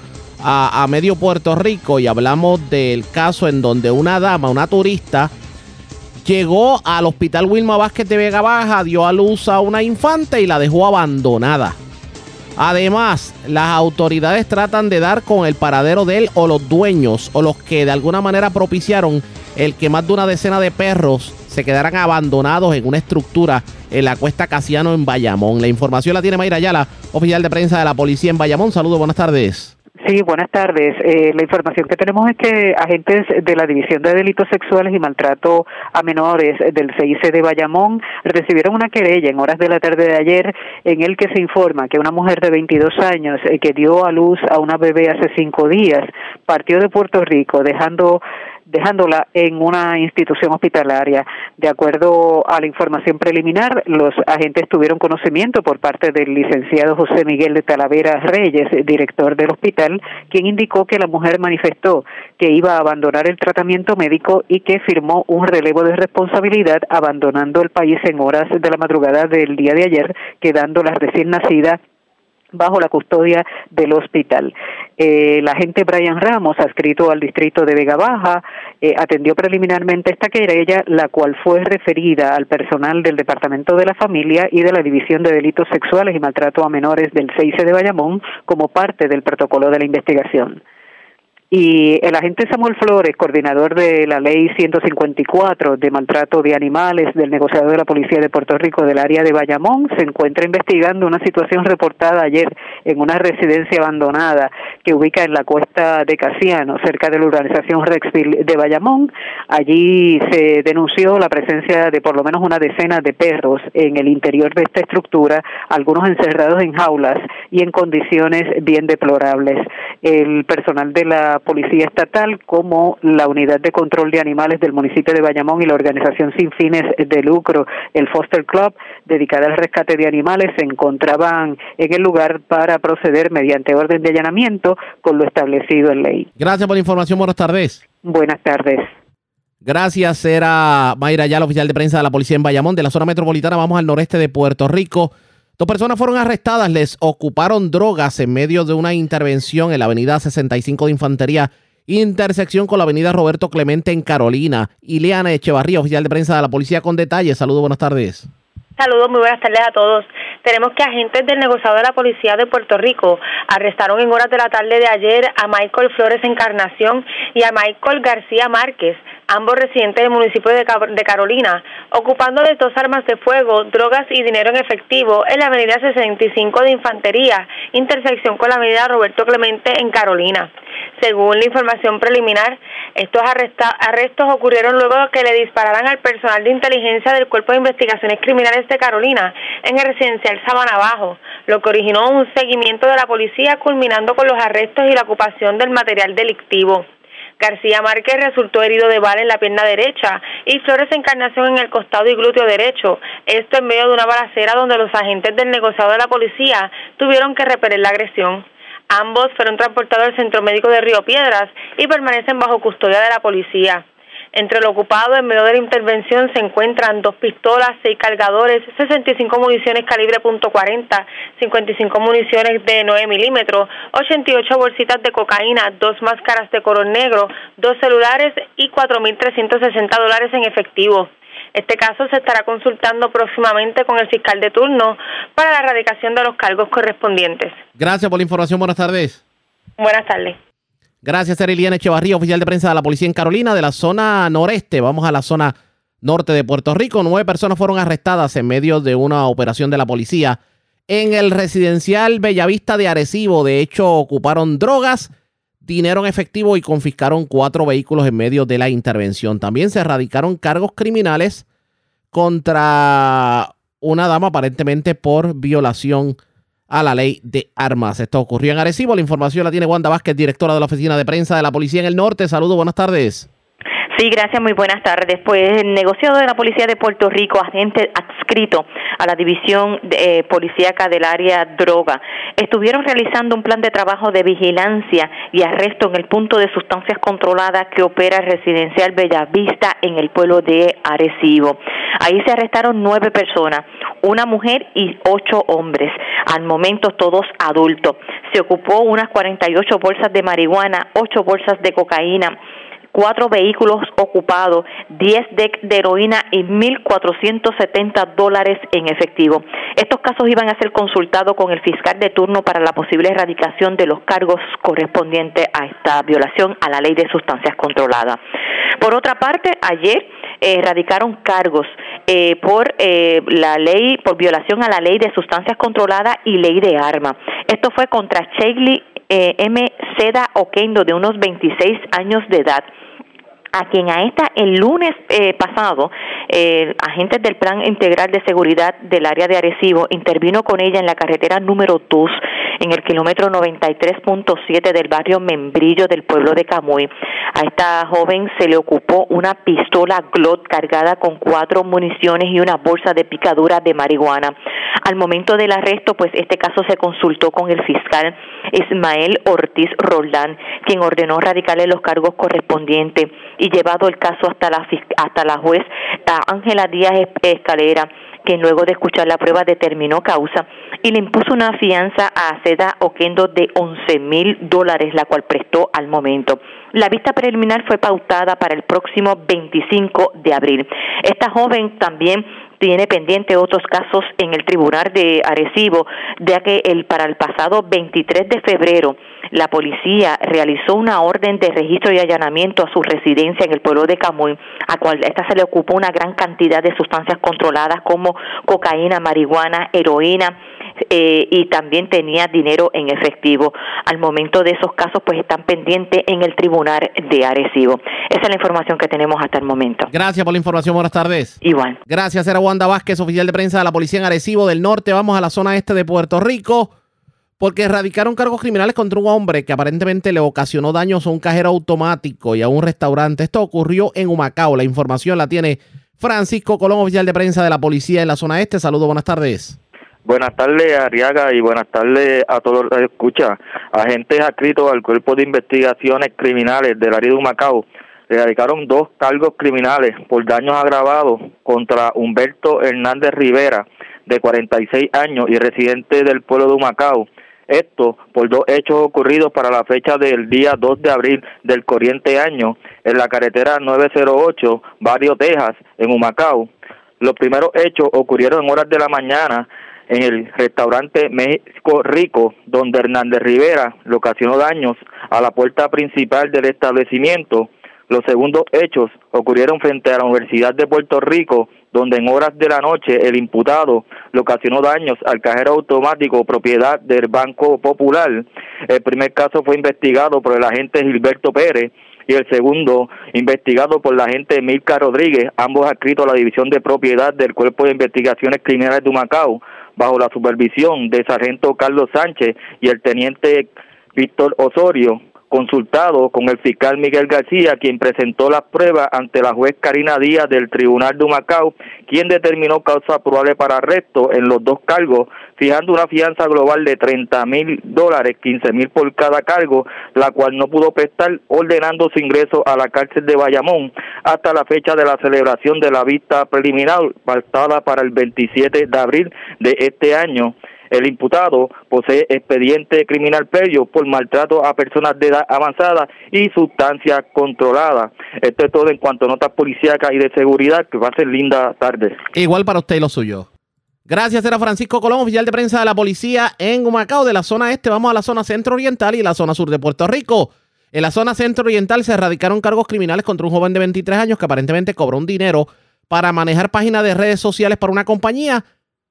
a, medio Puerto Rico y hablamos del caso en donde una dama, una turista, llegó al hospital Wilma Vázquez de Vega Baja, dio a luz a una infante y la dejó abandonada. Además, las autoridades tratan de dar con el paradero de él o los dueños o los que de alguna manera propiciaron el que más de una decena de perros se quedaran abandonados en una estructura en la cuesta Casiano en Bayamón. La información la tiene Mayra Ayala, oficial de prensa de la policía en Bayamón. Saludos, buenas tardes. Sí, buenas tardes. Eh, la información que tenemos es que agentes de la División de Delitos Sexuales y Maltrato a Menores del CIC de Bayamón recibieron una querella en horas de la tarde de ayer en el que se informa que una mujer de 22 años eh, que dio a luz a una bebé hace cinco días partió de Puerto Rico dejando dejándola en una institución hospitalaria. De acuerdo a la información preliminar, los agentes tuvieron conocimiento por parte del licenciado José Miguel de Talavera Reyes, director del hospital, quien indicó que la mujer manifestó que iba a abandonar el tratamiento médico y que firmó un relevo de responsabilidad abandonando el país en horas de la madrugada del día de ayer, quedando la recién nacida bajo la custodia del hospital. Eh, el agente Brian Ramos, adscrito al distrito de Vega Baja, eh, atendió preliminarmente esta querella, la cual fue referida al personal del Departamento de la Familia y de la División de Delitos Sexuales y Maltrato a Menores del CICE de Bayamón como parte del protocolo de la investigación. Y el agente Samuel Flores, coordinador de la ley 154 de maltrato de animales del negociador de la Policía de Puerto Rico del área de Bayamón, se encuentra investigando una situación reportada ayer en una residencia abandonada que ubica en la cuesta de Casiano, cerca de la urbanización Rexville de Bayamón. Allí se denunció la presencia de por lo menos una decena de perros en el interior de esta estructura, algunos encerrados en jaulas y en condiciones bien deplorables. El personal de la Policía Estatal como la Unidad de Control de Animales del municipio de Bayamón y la organización sin fines de lucro, el Foster Club, dedicada al rescate de animales, se encontraban en el lugar para proceder mediante orden de allanamiento con lo establecido en ley. Gracias por la información. Buenas tardes. Buenas tardes. Gracias, era Mayra Yala, oficial de prensa de la policía en Bayamón, de la zona metropolitana. Vamos al noreste de Puerto Rico. Dos personas fueron arrestadas, les ocuparon drogas en medio de una intervención en la avenida 65 de Infantería, intersección con la avenida Roberto Clemente en Carolina. Ileana Echevarría, oficial de prensa de la policía con detalles. Saludos, buenas tardes. Saludos, muy buenas tardes a todos. Tenemos que agentes del negociado de la Policía de Puerto Rico arrestaron en horas de la tarde de ayer a Michael Flores Encarnación y a Michael García Márquez, ambos residentes del municipio de, Carolina, ocupando de dos armas de fuego, drogas y dinero en efectivo en la avenida 65 de Infantería, intersección con la avenida Roberto Clemente en Carolina. Según la información preliminar, estos arrestos ocurrieron luego que le dispararan al personal de inteligencia del Cuerpo de Investigaciones Criminales de Carolina en el residencial Sabana Bajo, lo que originó un seguimiento de la policía culminando con los arrestos y la ocupación del material delictivo. García Márquez resultó herido de bala en la pierna derecha y Flores Encarnación en el costado y glúteo derecho. Esto en medio de una balacera donde los agentes del negociado de la policía tuvieron que repeler la agresión. Ambos fueron transportados al Centro Médico de Río Piedras y permanecen bajo custodia de la policía. Entre lo ocupado en medio de la intervención se encuentran dos pistolas, seis cargadores, 65 municiones calibre .40, 55 municiones de 9 milímetros, 88 bolsitas de cocaína, dos máscaras de color negro, dos celulares y 4.360 dólares en efectivo. Este caso se estará consultando próximamente con el fiscal de turno para la erradicación de los cargos correspondientes. Gracias por la información. Buenas tardes. Buenas tardes. Gracias, Eriliana Echevarría, oficial de prensa de la policía en Carolina, de la zona noreste. Vamos a la zona norte de Puerto Rico. Nueve personas fueron arrestadas en medio de una operación de la policía en el residencial Bellavista de Arecibo. De hecho, ocuparon drogas, dinero en efectivo y confiscaron cuatro vehículos en medio de la intervención. También se erradicaron cargos criminales contra una dama aparentemente por violación a la ley de armas. Esto ocurrió en Arecibo. La información la tiene Wanda Vázquez, directora de la Oficina de Prensa de la Policía en el Norte. Saludos, buenas tardes. Sí, gracias, muy buenas tardes. Pues el negociado de la Policía de Puerto Rico, agente adscrito a la División de, eh, Policíaca del Área Droga, estuvieron realizando un plan de trabajo de vigilancia y arresto en el punto de sustancias controladas que opera el residencial Bellavista en el pueblo de Arecibo. Ahí se arrestaron nueve personas, una mujer y ocho hombres, al momento todos adultos. Se ocupó unas 48 bolsas de marihuana, ocho bolsas de cocaína, cuatro vehículos ocupados, 10 decks de heroína y 1.470 dólares en efectivo. Estos casos iban a ser consultados con el fiscal de turno para la posible erradicación de los cargos correspondientes a esta violación a la ley de sustancias controladas. Por otra parte, ayer eh, erradicaron cargos eh, por eh, la ley, por violación a la ley de sustancias controladas y ley de armas. Esto fue contra Shaylee M. Seda Oquendo, de unos 26 años de edad a quien a esta el lunes eh, pasado, agentes del Plan Integral de Seguridad del área de Arecibo intervino con ella en la carretera número 2 en el kilómetro 93.7 del barrio Membrillo del pueblo de Camuy. A esta joven se le ocupó una pistola Glot cargada con cuatro municiones y una bolsa de picadura de marihuana. Al momento del arresto, pues este caso se consultó con el fiscal Ismael Ortiz Roldán, quien ordenó radicarle los cargos correspondientes llevado el caso hasta la hasta la juez Ángela Díaz Escalera quien luego de escuchar la prueba determinó causa y le impuso una fianza a Seda Oquendo de 11 mil dólares, la cual prestó al momento. La vista preliminar fue pautada para el próximo 25 de abril. Esta joven también tiene pendiente otros casos en el tribunal de Arecibo, ya que el, para el pasado 23 de febrero la policía realizó una orden de registro y allanamiento a su residencia en el pueblo de Camuy, a cual esta se le ocupó una gran cantidad de sustancias controladas como cocaína, marihuana, heroína, eh, y también tenía dinero en efectivo. Al momento de esos casos, pues están pendientes en el tribunal de Arecibo. Esa es la información que tenemos hasta el momento. Gracias por la información. Buenas tardes. Igual. Gracias, era Wanda Vázquez, oficial de prensa de la policía en Arecibo del Norte. Vamos a la zona este de Puerto Rico. Porque erradicaron cargos criminales contra un hombre que aparentemente le ocasionó daños a un cajero automático y a un restaurante. Esto ocurriió en Humacao. La información la tiene Francisco Colón, oficial de prensa de la policía en la zona este. Saludos, buenas tardes. Buenas tardes, Ariaga, y buenas tardes a todos los que escuchan. Agentes adscritos al Cuerpo de Investigaciones Criminales del área de Humacao le dedicaron dos cargos criminales por daños agravados contra Humberto Hernández Rivera, de 46 años y residente del pueblo de Humacao. Esto por dos hechos ocurridos para la fecha del día 2 de abril del corriente año en la carretera 908, Barrio Texas, en Humacao. Los primeros hechos ocurrieron en horas de la mañana en el restaurante México Rico, donde Hernández Rivera le ocasionó daños a la puerta principal del establecimiento. Los segundos hechos ocurrieron frente a la Universidad de Puerto Rico, donde en horas de la noche el imputado le ocasionó daños al cajero automático propiedad del Banco Popular. El primer caso fue investigado por el agente Gilberto Pérez y el segundo investigado por la agente Milka Rodríguez, ambos adscritos a la División de Propiedad del Cuerpo de Investigaciones Criminales de Humacao bajo la supervisión del sargento Carlos Sánchez y el teniente Víctor Osorio, consultado con el fiscal Miguel García, quien presentó las pruebas ante la juez Karina Díaz del Tribunal de Humacao, quien determinó causa probable para arresto en los dos cargos, fijando una fianza global de 30 mil dólares, 15 mil por cada cargo, la cual no pudo prestar, ordenando su ingreso a la cárcel de Bayamón hasta la fecha de la celebración de la vista preliminar, pactada para el 27 de abril de este año. El imputado posee expediente criminal previo por maltrato a personas de edad avanzada y sustancia controlada. Esto es todo en cuanto a notas policíacas y de seguridad. Que va a ser linda tarde. Igual para usted y lo suyo. Gracias, era Francisco Colón, oficial de prensa de la policía en Humacao, de la zona este. Vamos a la zona centro-oriental y la zona sur de Puerto Rico. En la zona centro-oriental se erradicaron cargos criminales contra un joven de 23 años que aparentemente cobró un dinero para manejar páginas de redes sociales para una compañía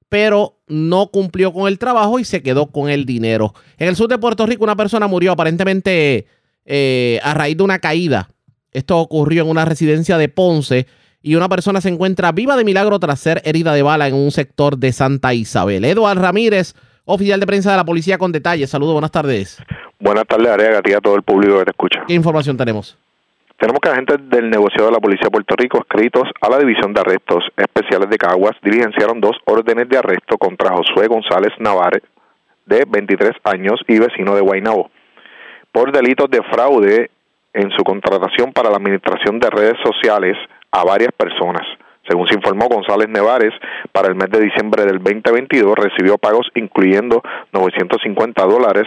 pero no cumplió con el trabajo y se quedó con el dinero. En el sur de Puerto Rico una persona murió aparentemente eh, a raíz de una caída. Esto ocurrió en una residencia de Ponce y una persona se encuentra viva de milagro tras ser herida de bala en un sector de Santa Isabel. Eduard Ramírez, oficial de prensa de la policía con detalles. Saludos, buenas tardes. Buenas tardes, Area, a a todo el público que te escucha. ¿Qué información tenemos? Tenemos que agentes del negocio de la Policía de Puerto Rico, escritos a la División de Arrestos Especiales de Caguas, diligenciaron dos órdenes de arresto contra Josué González Navarre, de 23 años y vecino de Guaynabo, por delitos de fraude en su contratación para la administración de redes sociales a varias personas. Según se informó, González Nevares para el mes de diciembre del 2022 recibió pagos incluyendo 950 dólares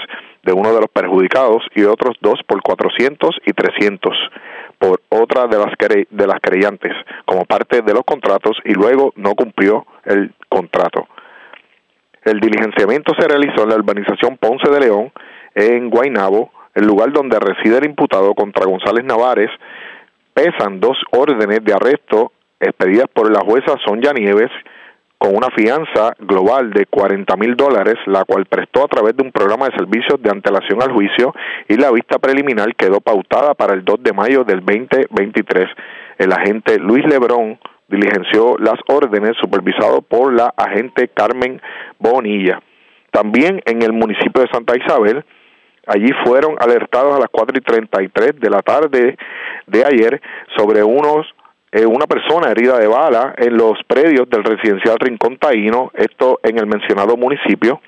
de uno de los perjudicados y otros dos por 400 y 300 por otra de las, de las creyentes como parte de los contratos y luego no cumplió el contrato. El diligenciamiento se realizó en la urbanización Ponce de León, en Guaynabo, el lugar donde reside el imputado contra González Navares. Pesan dos órdenes de arresto expedidas por la jueza Sonja Nieves con una fianza global de 40 mil dólares, la cual prestó a través de un programa de servicios de antelación al juicio y la vista preliminar quedó pautada para el 2 de mayo del 2023. El agente Luis Lebrón diligenció las órdenes supervisado por la agente Carmen Bonilla. También en el municipio de Santa Isabel, allí fueron alertados a las 4 y 33 de la tarde de ayer sobre unos eh, una persona herida de bala en los predios del residencial Rincón Taíno, esto en el mencionado municipio.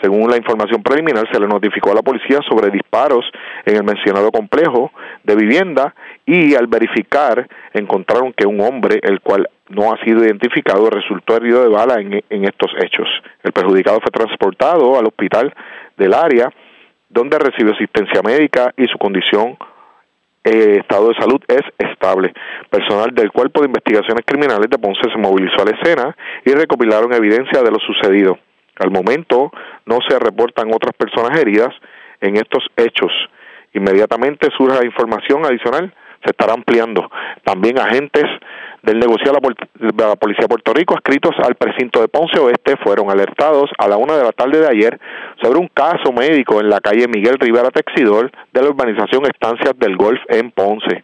Según la información preliminar, se le notificó a la policía sobre disparos en el mencionado complejo de vivienda y al verificar encontraron que un hombre, el cual no ha sido identificado, resultó herido de bala en, en estos hechos. El perjudicado fue transportado al hospital del área donde recibió asistencia médica y su condición eh, estado de salud es estable. Personal del Cuerpo de Investigaciones Criminales de Ponce se movilizó a la escena y recopilaron evidencia de lo sucedido. Al momento no se reportan otras personas heridas en estos hechos. Inmediatamente surge información adicional, se estará ampliando. También agentes del negocio de la, Policía de Puerto Rico escritos al precinto de Ponce Oeste fueron alertados a la una de la tarde de ayer sobre un caso médico en la calle Miguel Rivera Texidor de la urbanización Estancias del Golf en Ponce.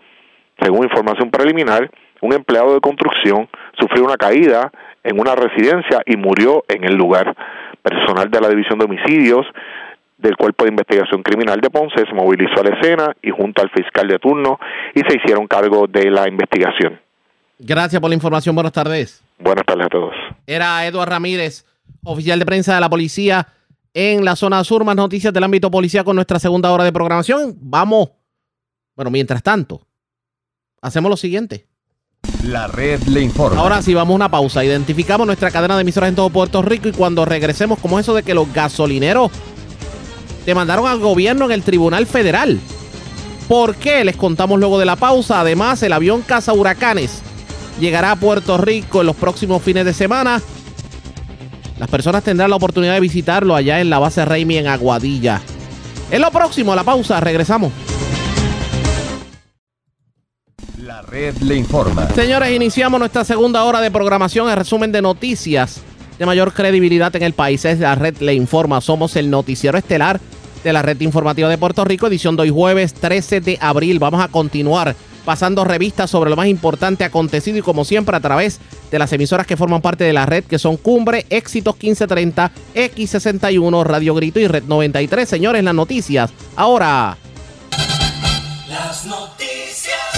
Según información preliminar, un empleado de construcción sufrió una caída en una residencia y murió en el lugar. Personal de la División de Homicidios del Cuerpo de Investigación Criminal de Ponce se movilizó a la escena y junto al fiscal de turno y se hicieron cargo de la investigación. Gracias por la información. Buenas tardes. Buenas tardes a todos. Era Eduardo Ramírez, oficial de prensa de la policía en la zona sur. Más noticias del ámbito policía con nuestra segunda hora de programación. Vamos. Bueno, mientras tanto, hacemos lo siguiente. La red le informa. Ahora sí, vamos a una pausa. Identificamos nuestra cadena de emisoras en todo Puerto Rico y cuando regresemos, como eso de que los gasolineros demandaron al gobierno en el Tribunal Federal. ¿Por qué? Les contamos luego de la pausa. Además, el avión caza huracanes llegará a Puerto Rico en los próximos fines de semana. Las personas tendrán la oportunidad de visitarlo allá en la base Raimi en Aguadilla. En lo próximo, la pausa, regresamos. La red le informa. Señores, iniciamos nuestra segunda hora de programación, el resumen de noticias de mayor credibilidad en el país. Es la red le informa. Somos el noticiero estelar de la red informativa de Puerto Rico, edición de hoy jueves 13 de abril. Vamos a continuar pasando revistas sobre lo más importante acontecido y como siempre a través de las emisoras que forman parte de la red que son Cumbre, Éxitos 1530, X61, Radio Grito y Red 93. Señores, las noticias. Ahora... Las noticias.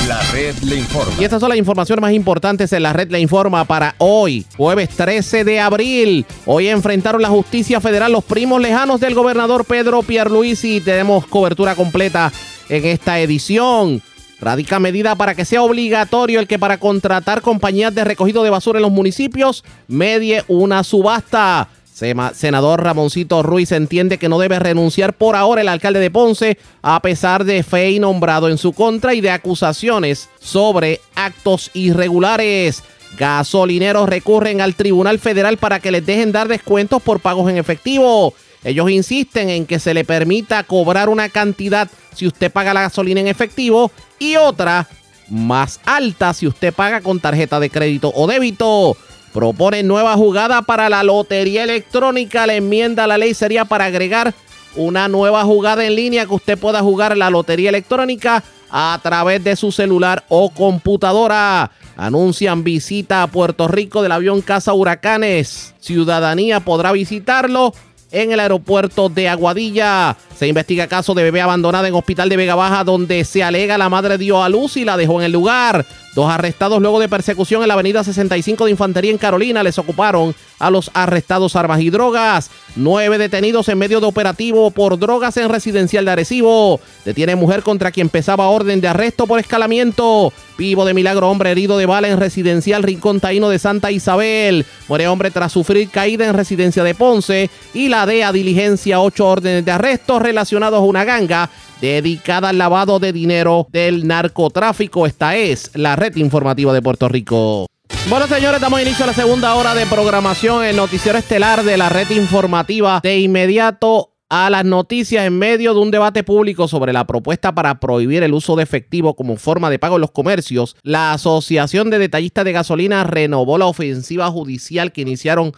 La red le informa. Y estas son las informaciones más importantes en la red le informa para hoy, jueves 13 de abril. Hoy enfrentaron la justicia federal los primos lejanos del gobernador Pedro Pierluisi. Tenemos cobertura completa en esta edición. Radica medida para que sea obligatorio el que para contratar compañías de recogido de basura en los municipios medie una subasta. Senador Ramoncito Ruiz entiende que no debe renunciar por ahora el alcalde de Ponce a pesar de fe nombrado en su contra y de acusaciones sobre actos irregulares. Gasolineros recurren al Tribunal Federal para que les dejen dar descuentos por pagos en efectivo. Ellos insisten en que se le permita cobrar una cantidad si usted paga la gasolina en efectivo y otra más alta si usted paga con tarjeta de crédito o débito. Propone nueva jugada para la lotería electrónica. La enmienda a la ley sería para agregar una nueva jugada en línea que usted pueda jugar la lotería electrónica a través de su celular o computadora. Anuncian visita a Puerto Rico del avión Casa Huracanes. Ciudadanía podrá visitarlo en el aeropuerto de Aguadilla. Se investiga caso de bebé abandonada en hospital de Vega Baja donde se alega la madre dio a luz y la dejó en el lugar. Dos arrestados luego de persecución en la avenida 65 de Infantería en Carolina les ocuparon a los arrestados armas y drogas. Nueve detenidos en medio de operativo por drogas en residencial de Arecibo. Detiene mujer contra quien pesaba orden de arresto por escalamiento. Vivo de milagro, hombre herido de bala en residencial Rincón Taíno de Santa Isabel. Muere hombre tras sufrir caída en residencia de Ponce. Y la DEA diligencia ocho órdenes de arresto relacionados a una ganga dedicada al lavado de dinero del narcotráfico. Esta es la red informativa de Puerto Rico. Bueno, señores, damos inicio a la segunda hora de programación en Noticiero Estelar de la red informativa. De inmediato a las noticias en medio de un debate público sobre la propuesta para prohibir el uso de efectivo como forma de pago en los comercios, la Asociación de Detallistas de Gasolina renovó la ofensiva judicial que iniciaron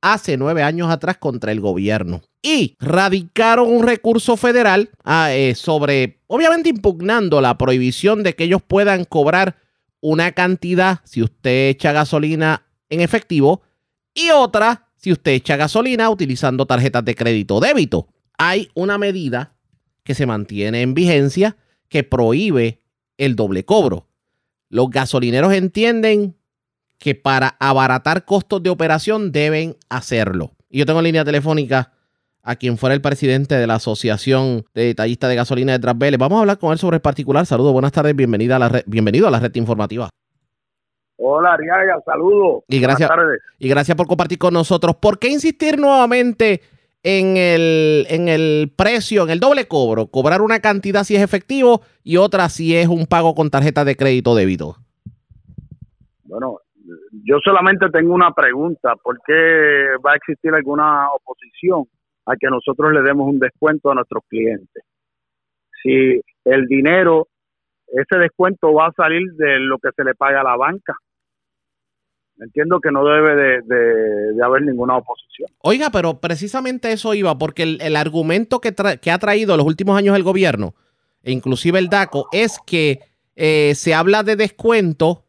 hace nueve años atrás contra el gobierno. Y radicaron un recurso federal ah, eh, sobre, obviamente impugnando la prohibición de que ellos puedan cobrar una cantidad si usted echa gasolina en efectivo y otra si usted echa gasolina utilizando tarjetas de crédito o débito. Hay una medida que se mantiene en vigencia que prohíbe el doble cobro. Los gasolineros entienden que para abaratar costos de operación deben hacerlo. Y yo tengo en línea telefónica a quien fuera el presidente de la Asociación de Detallistas de Gasolina de Trasvele. Vamos a hablar con él sobre el particular. Saludos, buenas tardes, bienvenida a la red, bienvenido a la red informativa. Hola, Ariaga, saludos. Y gracias, y gracias por compartir con nosotros. ¿Por qué insistir nuevamente en el, en el precio, en el doble cobro? Cobrar una cantidad si es efectivo y otra si es un pago con tarjeta de crédito débito. Bueno, yo solamente tengo una pregunta. ¿Por qué va a existir alguna oposición a que nosotros le demos un descuento a nuestros clientes? Si el dinero, ese descuento va a salir de lo que se le paga a la banca. Entiendo que no debe de, haber ninguna oposición. Oiga, pero precisamente eso iba, porque el, argumento que, que ha traído los últimos años el gobierno, e inclusive el DACO, es que eh, se habla de descuento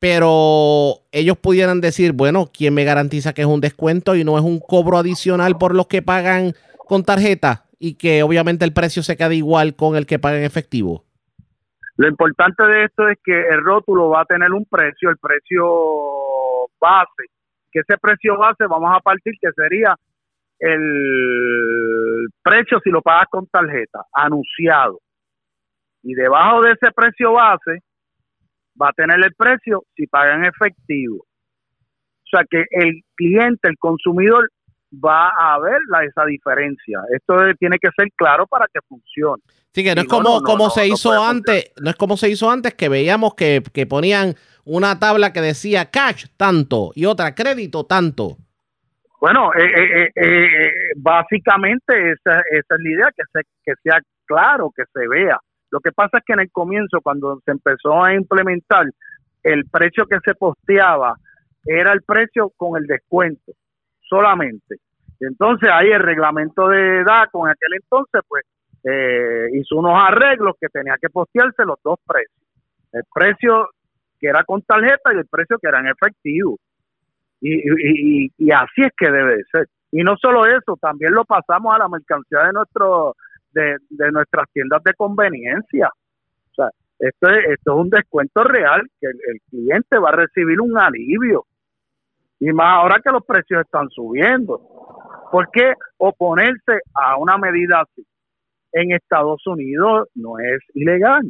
pero ellos pudieran decir, bueno, ¿quién me garantiza que es un descuento y no es un cobro adicional por los que pagan con tarjeta y que obviamente el precio se queda igual con el que paga en efectivo? Lo importante de esto es que el rótulo va a tener un precio, el precio base, que ese precio base vamos a partir que sería el precio si lo pagas con tarjeta, anunciado. Y debajo de ese precio base va a tener el precio si paga en efectivo. O sea que el cliente, el consumidor, va a ver la, esa diferencia. Esto tiene que ser claro para que funcione. Sí, que no es como, como se hizo antes, no es como se hizo antes que veíamos que, ponían una tabla que decía cash tanto y otra crédito tanto. Bueno, eh, eh, eh, básicamente esa, esa, es la idea, que, se, que sea claro, que se vea. Lo que pasa es que en el comienzo, cuando se empezó a implementar, el precio que se posteaba era el precio con el descuento, solamente. Entonces ahí el reglamento de DACO en aquel entonces, pues, eh, hizo unos arreglos que tenía que postearse los dos precios. El precio que era con tarjeta y el precio que era en efectivo. Y, así es que debe de ser. Y no solo eso, también lo pasamos a la mercancía de nuestro de, nuestras tiendas de conveniencia. O sea, esto es, esto es un descuento real que el, cliente va a recibir un alivio. Y más ahora que los precios están subiendo. ¿Por qué oponerse a una medida así? En Estados Unidos no es ilegal.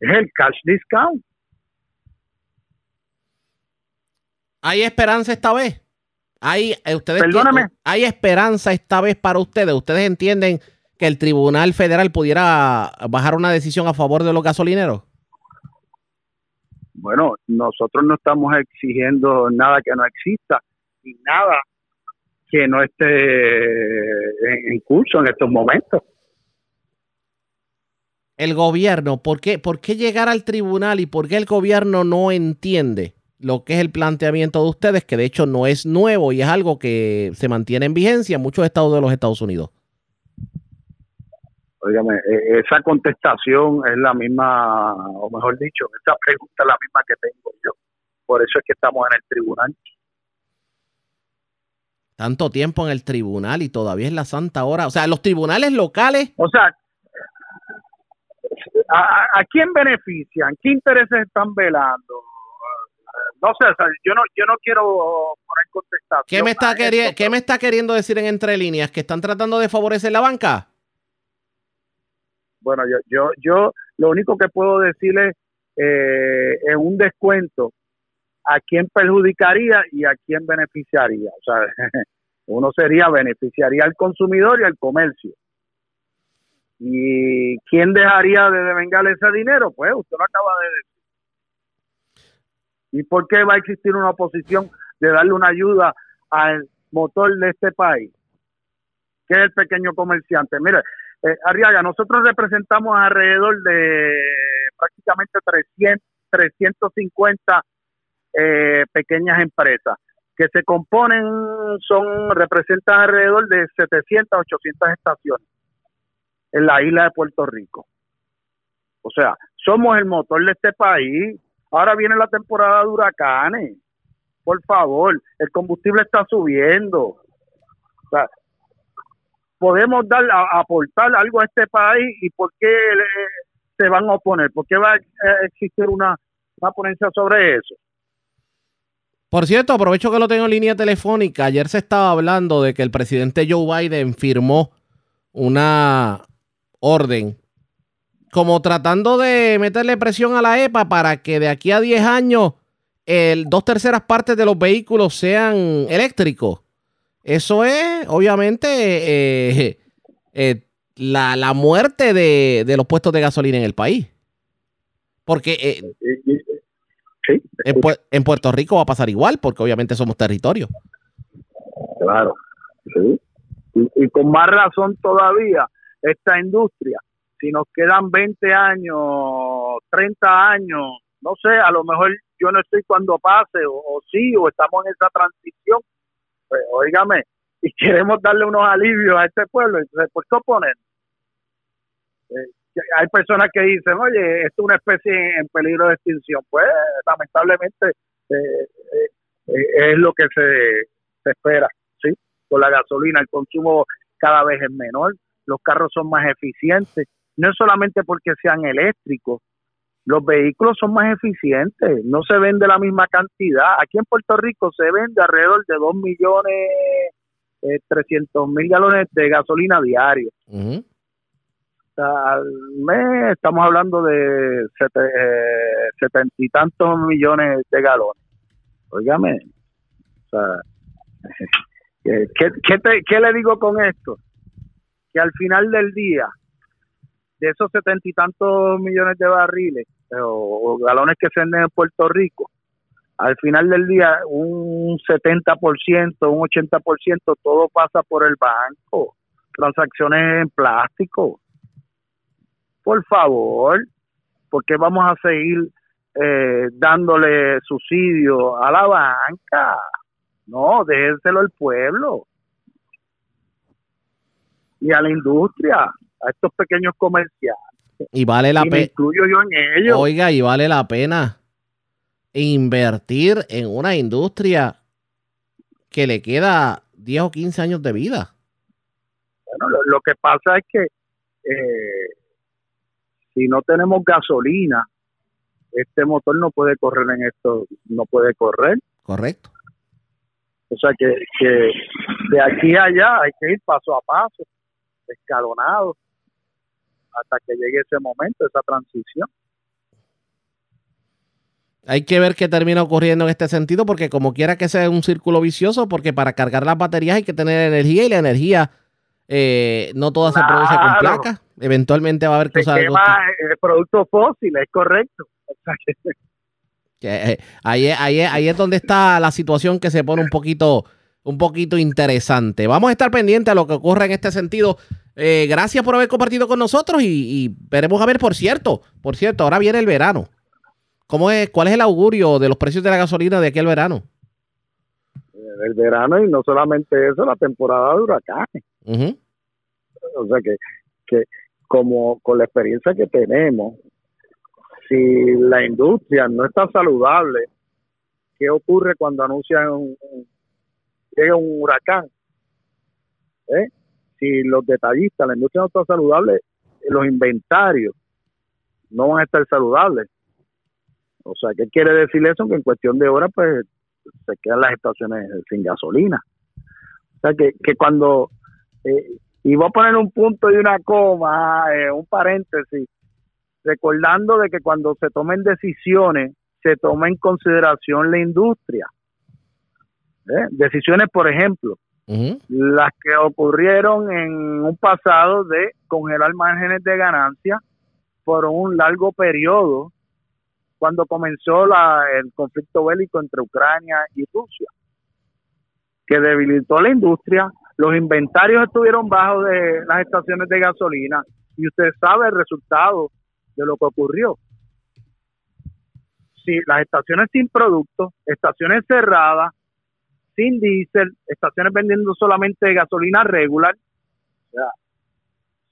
Es el cash discount. ¿Hay esperanza esta vez? ¿Hay, eh, ustedes Perdóname. ¿Hay esperanza esta vez para ustedes? ¿Ustedes entienden que el Tribunal Federal pudiera bajar una decisión a favor de los gasolineros? Bueno, nosotros no estamos exigiendo nada que no exista y nada que no esté en curso en estos momentos. El gobierno, ¿por qué, ¿por qué llegar al tribunal y por qué el gobierno no entiende lo que es el planteamiento de ustedes, que de hecho no es nuevo y es algo que se mantiene en vigencia en muchos estados de los Estados Unidos? Óigame, e, esa contestación es la misma, o mejor dicho, esa pregunta es la misma que tengo yo. Por eso es que estamos en el tribunal. Tanto tiempo en el tribunal y todavía es la santa hora. O sea, los tribunales locales. O sea, ¿a, quién benefician? ¿Qué intereses están velando? no sé, yo no yo no quiero poner contestación. ¿Qué me está ¿Qué me está queriendo decir en entre líneas que están tratando de favorecer la banca? Bueno, yo, yo, yo lo único que puedo decirle eh, es un descuento a quién perjudicaría y a quién beneficiaría. O sea, uno sería beneficiaría al consumidor y al comercio. ¿Y quién dejaría de devengar ese dinero? Pues usted lo acaba de decir. ¿Y por qué va a existir una oposición de darle una ayuda al motor de este país? Que es el pequeño comerciante. Mire, eh, Arriaga, nosotros representamos alrededor de prácticamente 300, 350 eh, pequeñas empresas que se componen, son representan alrededor de 700, 800 estaciones en la isla de Puerto Rico. O sea, somos el motor de este país. Ahora viene la temporada de huracanes. por favor, el combustible está subiendo. O sea, podemos dar, a- aportar algo a este país y por qué eh, se van a oponer, por qué va a eh, existir una, una ponencia sobre eso. Por cierto, aprovecho que lo tengo en línea telefónica. Ayer se estaba hablando de que el presidente Joe Biden firmó una orden como tratando de meterle presión a la EPA para que de aquí a 10 años el dos terceras partes de los vehículos sean eléctricos. Eso es, obviamente, eh, eh, la, la muerte de, de los puestos de gasolina en el país. Porque eh, en, Pue- en Puerto Rico va a pasar igual, porque obviamente somos territorio. Claro, sí. Y, y con más razón todavía, esta industria, si nos quedan 20 años, 30 años, no sé, a lo mejor yo no estoy cuando pase, o, o sí, o estamos en esa transición, pues óigame, y queremos darle unos alivios a este pueblo, entonces, ¿por qué oponer? Eh, hay personas que dicen, oye, esto es una especie en, peligro de extinción. Pues lamentablemente eh, eh, es lo que se, se espera, ¿sí? Con la gasolina, el consumo cada vez es menor, los carros son más eficientes, no es solamente porque sean eléctricos, los vehículos son más eficientes, no se vende la misma cantidad. Aquí en Puerto Rico se vende alrededor de 2 millones eh, 300 mil galones de gasolina diario. O sea, al mes estamos hablando de eh, setenta y tantos millones de galones. Óigame, o sea, ¿qué, qué te- qué le digo con esto? Que al final del día, de esos setenta y tantos millones de barriles eh, o, galones que se venden en Puerto Rico, al final del día un 70%, un 80% todo pasa por el banco, transacciones en plástico. Por favor, porque vamos a seguir eh, dándole subsidio a la banca? No, déjenselo al pueblo y a la industria, a estos pequeños comerciantes. Y vale la pena. incluyo yo en ello. Oiga, y vale la pena invertir en una industria que le queda 10 o 15 años de vida. Bueno, lo, lo que pasa es que eh, si no tenemos gasolina, este motor no puede correr en esto, no puede correr. Correcto. O sea que, que de aquí a allá hay que ir paso a paso, escalonado, hasta que llegue ese momento, esa transición. Hay que ver qué termina ocurriendo en este sentido, porque como quiera que sea un círculo vicioso, porque para cargar las baterías hay que tener energía y la energía eh, no toda se produce con Claro. placa. Eventualmente va a haber que Se usar quema eh, productos fósiles, es correcto. Que- eh, ahí, es- ahí, ahí es donde está la situación que se pone un poquito, un poquito interesante. Vamos a estar pendientes a lo que ocurra en este sentido. Eh, gracias por haber compartido con nosotros y, y veremos a ver, por cierto, por cierto, ahora viene el verano. ¿Cómo es, ¿Cuál es el augurio de los precios de la gasolina de aquel verano? el verano y no solamente eso, la temporada de huracanes. O sea que, que como con la experiencia que tenemos, si la industria no está saludable, ¿qué ocurre cuando anuncian un, un- llega un huracán? ¿Eh? Si los detallistas, la industria no está saludable, los inventarios no van a estar saludables. O sea, ¿qué quiere decir eso? Que en cuestión de horas, pues, se quedan las estaciones sin gasolina. O sea, que, que cuando, eh, y voy a poner un punto y una coma, eh, un paréntesis, recordando de que cuando se tomen decisiones, se toma en consideración la industria. ¿Eh? Decisiones, por ejemplo, las que ocurrieron en un pasado de congelar márgenes de ganancia por un largo periodo cuando comenzó la, el conflicto bélico entre Ucrania y Rusia, que debilitó la industria, los inventarios estuvieron bajos de las estaciones de gasolina y usted sabe el resultado de lo que ocurrió. Si las estaciones sin producto, estaciones cerradas, sin diésel, estaciones vendiendo solamente gasolina regular,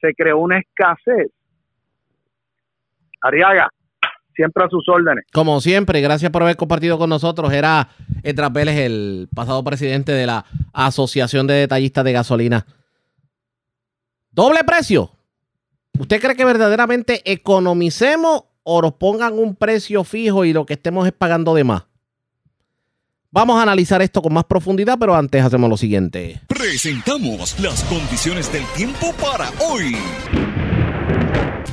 se creó una escasez. Ariaga, siempre a sus órdenes. Como siempre, gracias por haber compartido con nosotros. Era Vélez, el pasado presidente de la Asociación de Detallistas de Gasolina. Doble precio. ¿Usted cree que verdaderamente economicemos o nos pongan un precio fijo y lo que estemos es pagando de más? Vamos a analizar esto con más profundidad, pero antes hacemos lo siguiente. Presentamos las condiciones del tiempo para hoy.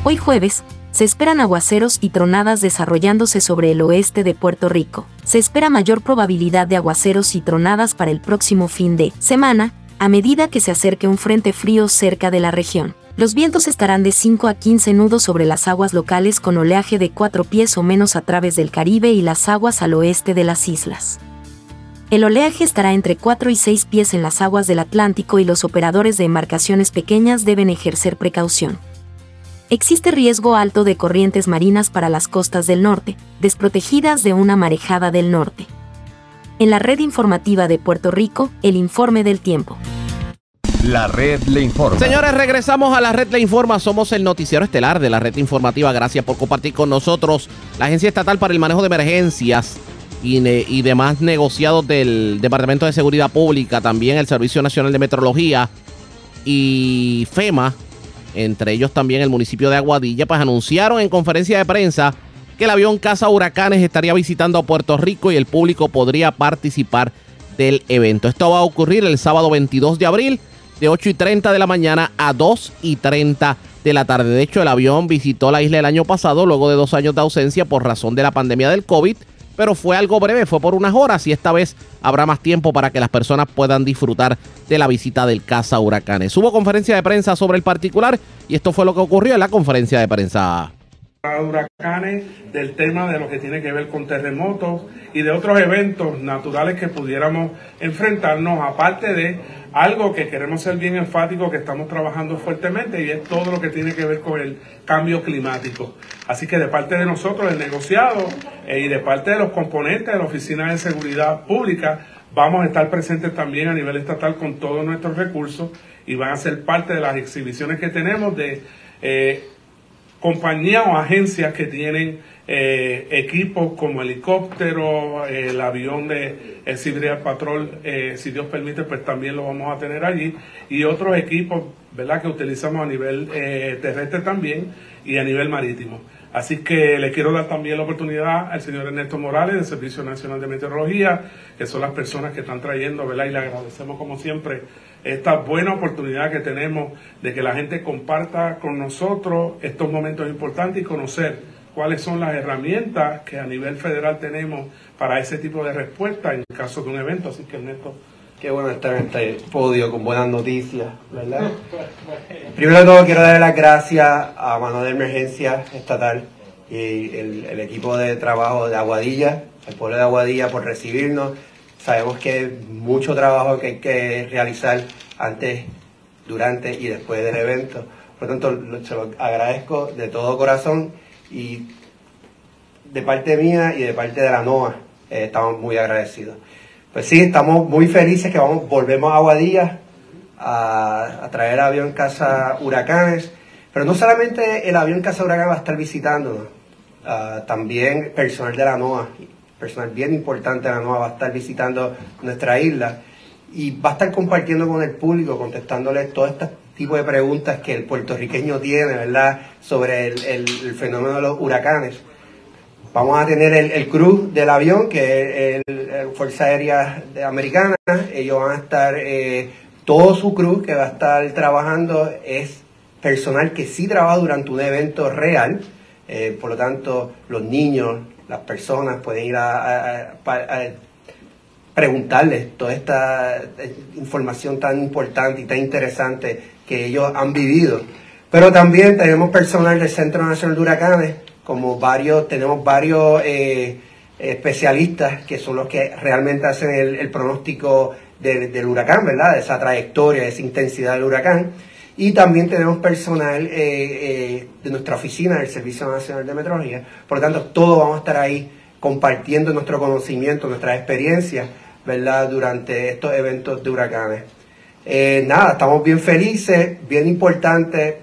Hoy jueves, se esperan aguaceros y tronadas desarrollándose sobre el oeste de Puerto Rico. Se espera mayor probabilidad de aguaceros y tronadas para el próximo fin de semana, a medida que se acerque un frente frío cerca de la región. Los vientos estarán de 5 a 15 nudos sobre las aguas locales con oleaje de 4 pies o menos a través del Caribe y las aguas al oeste de las islas. El oleaje estará entre 4 y 6 pies en las aguas del Atlántico y los operadores de embarcaciones pequeñas deben ejercer precaución. Existe riesgo alto de corrientes marinas para las costas del norte, desprotegidas de una marejada del norte. En la red informativa de Puerto Rico, el informe del tiempo. La red le informa. Señores, regresamos a la red le informa. Somos el noticiero estelar de la red informativa. Gracias por compartir con nosotros la Agencia Estatal para el Manejo de Emergencias y, demás negociados del Departamento de Seguridad Pública, también el Servicio Nacional de Metrología y FEMA, entre ellos también el municipio de Aguadilla, pues anunciaron en conferencia de prensa que el avión Casa Huracanes estaría visitando a Puerto Rico y el público podría participar del evento. Esto va a ocurrir el sábado 22 de abril de 8 y 30 de la mañana a 2 y 30 de la tarde. De hecho, el avión visitó la isla el año pasado luego de dos años de ausencia por razón de la pandemia del COVID, pero fue algo breve, fue por unas horas y esta vez habrá más tiempo para que las personas puedan disfrutar de la visita del Casa Huracanes. Hubo conferencia de prensa sobre el particular y esto fue lo que ocurrió en la conferencia de prensa. huracanes, del tema de lo que tiene que ver con terremotos y de otros eventos naturales que pudiéramos enfrentarnos, aparte de algo que queremos ser bien enfático, que estamos trabajando fuertemente y es todo lo que tiene que ver con el cambio climático. Así que de parte de nosotros, el negociado eh, y de parte de los componentes de la Oficina de Seguridad Pública, vamos a estar presentes también a nivel estatal con todos nuestros recursos y van a ser parte de las exhibiciones que tenemos de eh, compañías o agencias que tienen eh, equipos como helicóptero, el avión de el Civil Patrol, eh, si Dios permite, pues también lo vamos a tener allí, y otros equipos, ¿verdad?, que utilizamos a nivel eh, terrestre también y a nivel marítimo. Así que le quiero dar también la oportunidad al señor Ernesto Morales del Servicio Nacional de Meteorología, que son las personas que están trayendo, ¿verdad? Y le agradecemos como siempre esta buena oportunidad que tenemos de que la gente comparta con nosotros estos momentos importantes y conocer cuáles son las herramientas que a nivel federal tenemos para ese tipo de respuesta en caso de un evento. Así que Ernesto. Qué bueno estar en este podio con buenas noticias, ¿verdad? Primero todo quiero darle las gracias a Mano de Emergencia Estatal y el, el equipo de trabajo de Aguadilla, el pueblo de Aguadilla por recibirnos. Sabemos que hay mucho trabajo que hay que realizar antes, durante y después del evento. Por lo tanto, se lo agradezco de todo corazón y de parte mía y de parte de la NOA eh, estamos muy agradecidos. Pues sí, estamos muy felices que vamos, volvemos a Aguadilla a, traer avión Casa Huracanes, pero no solamente el avión Casa Huracanes va a estar visitándonos, ah, también personal de la NOA, personal bien importante de la NOA va a estar visitando nuestra isla y va a estar compartiendo con el público, contestándole todo este tipo de preguntas que el puertorriqueño tiene, ¿verdad?, sobre el, fenómeno de los huracanes. Vamos a tener el, el crew del avión, que es el Fuerza Aérea Americana. Ellos van a estar, eh, todo su crew que va a estar trabajando es personal que sí trabaja durante un evento real. Eh, por lo tanto, los niños, las personas pueden ir a preguntarles toda esta eh, información tan importante y tan interesante que ellos han vivido. Pero también tenemos personal del Centro Nacional de Huracanes, como varios, tenemos varios eh, especialistas que son los que realmente hacen el, pronóstico del, huracán, ¿verdad? De esa trayectoria, de esa intensidad del huracán. Y también tenemos personal eh, de nuestra oficina del Servicio Nacional de Meteorología. Por lo tanto, todos vamos a estar ahí compartiendo nuestro conocimiento, nuestras experiencias, ¿verdad? Durante estos eventos de huracanes. Eh, nada, estamos bien felices, bien importante,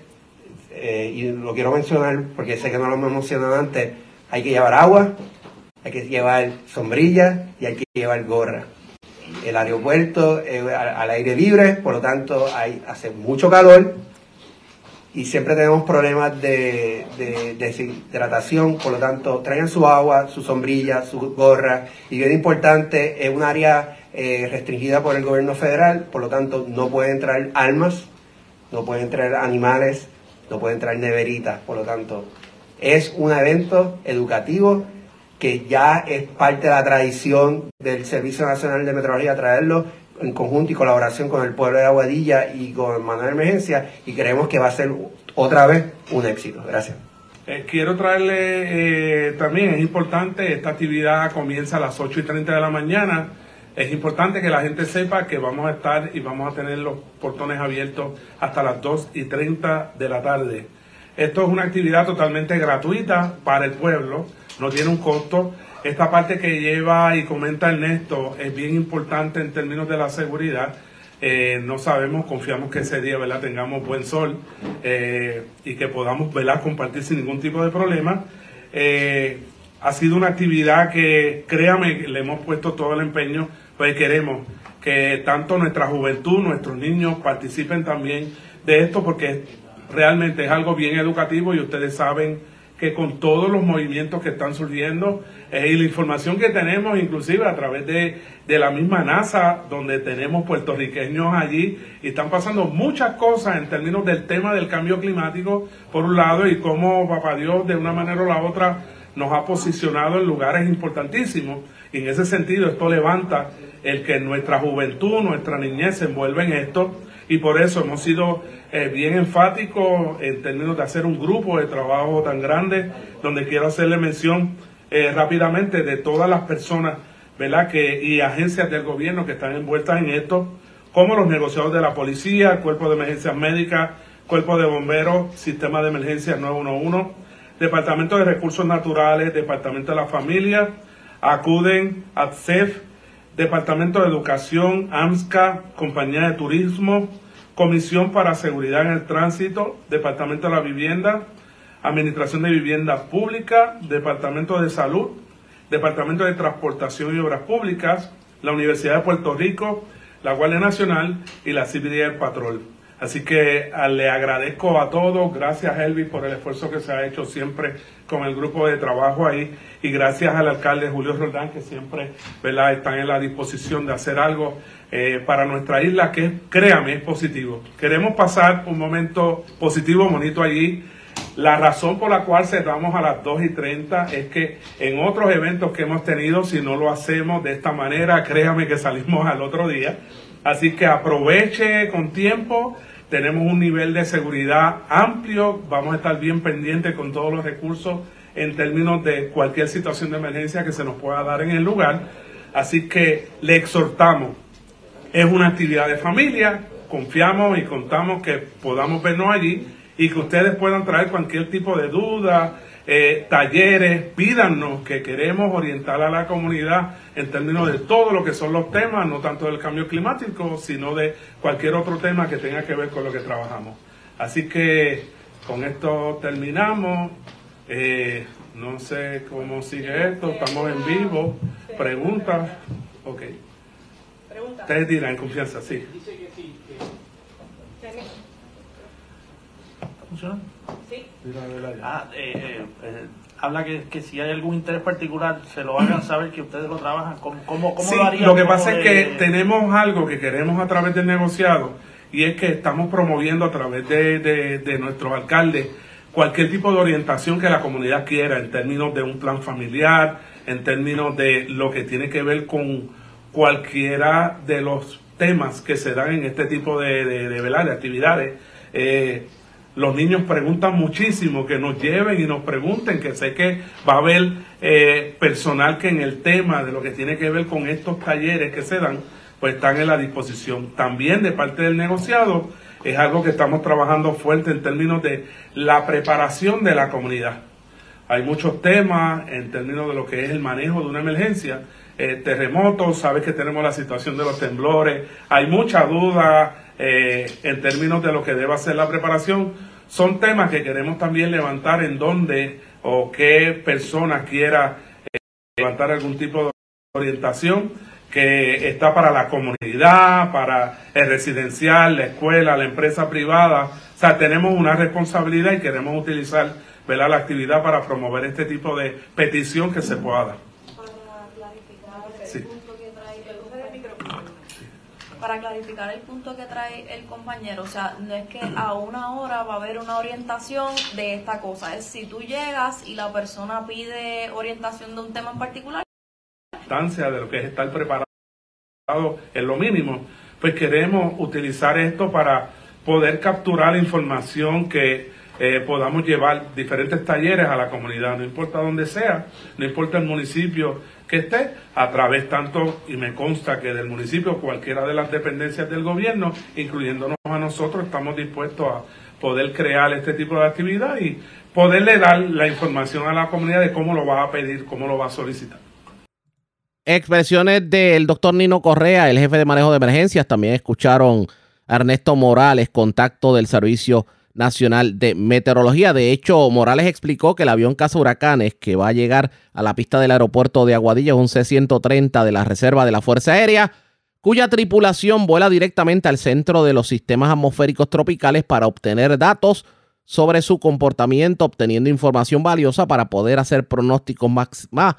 eh, y lo quiero mencionar porque sé que no lo hemos mencionado antes, Hay que llevar agua, hay que llevar sombrilla y hay que llevar gorra. El aeropuerto es al, al aire libre, por lo tanto hay, hace mucho calor y siempre tenemos problemas de, de- de deshidratación, por lo tanto traigan su agua, su sombrilla, su gorra y bien importante, es un área eh, restringida por el gobierno federal, por lo tanto no pueden entrar armas, no pueden entrar animales, no pueden entrar neveritas, por lo tanto es un evento educativo que ya es parte de la tradición del Servicio Nacional de Meteorología traerlo en conjunto y colaboración con el pueblo de Aguadilla y con Manuel Emergencia y creemos que va a ser otra vez un éxito. Gracias. Eh, quiero traerle eh, también, es importante, esta actividad comienza a las 8 y 30 de la mañana. Es importante que la gente sepa que vamos a estar y vamos a tener los portones abiertos hasta las 2 y 30 de la tarde. Esto es una actividad totalmente gratuita para el pueblo, no tiene un costo. Esta parte que lleva y comenta Ernesto es bien importante en términos de la seguridad. Eh, no sabemos, confiamos que ese día ¿verdad? tengamos buen sol eh, y que podamos ¿verdad? compartir sin ningún tipo de problema. Eh, ha sido una actividad que, créame, le hemos puesto todo el empeño, pues queremos que tanto nuestra juventud, nuestros niños participen también de esto porque realmente es algo bien educativo y ustedes saben que con todos los movimientos que están surgiendo eh, y la información que tenemos, inclusive a través de, de la misma NASA, donde tenemos puertorriqueños allí, y están pasando muchas cosas en términos del tema del cambio climático, por un lado, y cómo Papá Dios de una manera o la otra nos ha posicionado en lugares importantísimos. Y en ese sentido, esto levanta el que nuestra juventud, nuestra niñez se envuelva en esto y por eso hemos sido eh, bien enfáticos en términos de hacer un grupo de trabajo tan grande, donde quiero hacerle mención eh, rápidamente de todas las personas ¿verdad? Que, y agencias del gobierno que están envueltas en esto, como los negociadores de la policía, el cuerpo de emergencias médicas, cuerpo de bomberos, sistema de emergencias 911, departamento de recursos naturales, departamento de la familia, acuden, ADCEF, Departamento de Educación, AMSCA, Compañía de Turismo, Comisión para Seguridad en el Tránsito, Departamento de la Vivienda, Administración de Vivienda Pública, Departamento de Salud, Departamento de Transportación y Obras Públicas, la Universidad de Puerto Rico, la Guardia Nacional y la CBD Patrol. Así que a- le agradezco a todos, gracias Elvis por el esfuerzo que se ha hecho siempre con el grupo de trabajo ahí y gracias al alcalde Julio Roldán que siempre están en la disposición de hacer algo eh, para nuestra isla que créame es positivo. Queremos pasar un momento positivo, bonito allí. La razón por la cual cerramos a las 2 y 30 es que en otros eventos que hemos tenido, si no lo hacemos de esta manera, créame que salimos al otro día. Así que aproveche con tiempo. Tenemos un nivel de seguridad amplio. Vamos a estar bien pendientes con todos los recursos en términos de cualquier situación de emergencia que se nos pueda dar en el lugar. Así que le exhortamos. Es una actividad de familia. Confiamos y contamos que podamos vernos allí y que ustedes puedan traer cualquier tipo de duda, eh, talleres, pídanos que queremos orientar a la comunidad en términos de todo lo que son los temas, no tanto del cambio climático, sino de cualquier otro tema que tenga que ver con lo que trabajamos. Así que con esto terminamos. Eh, no sé cómo sigue esto, estamos en vivo. Preguntas. Ok. Ustedes dirán en confianza, sí. ¿Funciona? Ah, eh, eh, eh, habla que, que si hay algún interés particular, se lo hagan saber que ustedes lo trabajan. ¿Cómo, cómo, cómo Sí, lo harían? lo que ¿Cómo pasa es que tenemos algo que queremos a través del negociado y es que estamos promoviendo a través de, de, de nuestros alcaldes cualquier tipo de orientación que la comunidad quiera en términos de un plan familiar, en términos de lo que tiene que ver con cualquiera de los temas que se dan en este tipo de, de, de, de actividades. Eh, los niños preguntan muchísimo, que nos lleven y nos pregunten, que sé que va a haber eh, personal que en el tema de lo que tiene que ver con estos talleres que se dan, pues están en la disposición. También de parte del negociado es algo que estamos trabajando fuerte en términos de la preparación de la comunidad. Hay muchos temas en términos de lo que es el manejo de una emergencia. Eh, terremotos, sabes que tenemos la situación de los temblores, hay mucha duda eh, en términos de lo que debe hacer la preparación. Son temas que queremos también levantar en donde o qué persona quiera eh, levantar algún tipo de orientación que está para la comunidad, para el residencial, la escuela, la empresa privada. O sea, tenemos una responsabilidad y queremos utilizar ¿verdad? la actividad para promover este tipo de petición que se pueda dar. Sí. Para clarificar el punto que trae el compañero, o sea, no es que a una hora va a haber una orientación de esta cosa, es si tú llegas y la persona pide orientación de un tema en particular. de lo que es estar preparado en lo mínimo, pues queremos utilizar esto para poder capturar información que eh, podamos llevar diferentes talleres a la comunidad, no importa dónde sea, no importa el municipio que esté, a través tanto, y me consta que del municipio, cualquiera de las dependencias del gobierno, incluyéndonos a nosotros, estamos dispuestos a poder crear este tipo de actividad y poderle dar la información a la comunidad de cómo lo va a pedir, cómo lo va a solicitar. Expresiones del doctor Nino Correa, el jefe de manejo de emergencias. También escucharon a Ernesto Morales, contacto del Servicio Nacional de Meteorología. De hecho, Morales explicó que el avión Casa Huracanes que va a llegar a la pista del aeropuerto de Aguadilla es un C-130 de la Reserva de la Fuerza Aérea, cuya tripulación vuela directamente al centro de los sistemas atmosféricos tropicales para obtener datos sobre su comportamiento, obteniendo información valiosa para poder hacer pronósticos más, más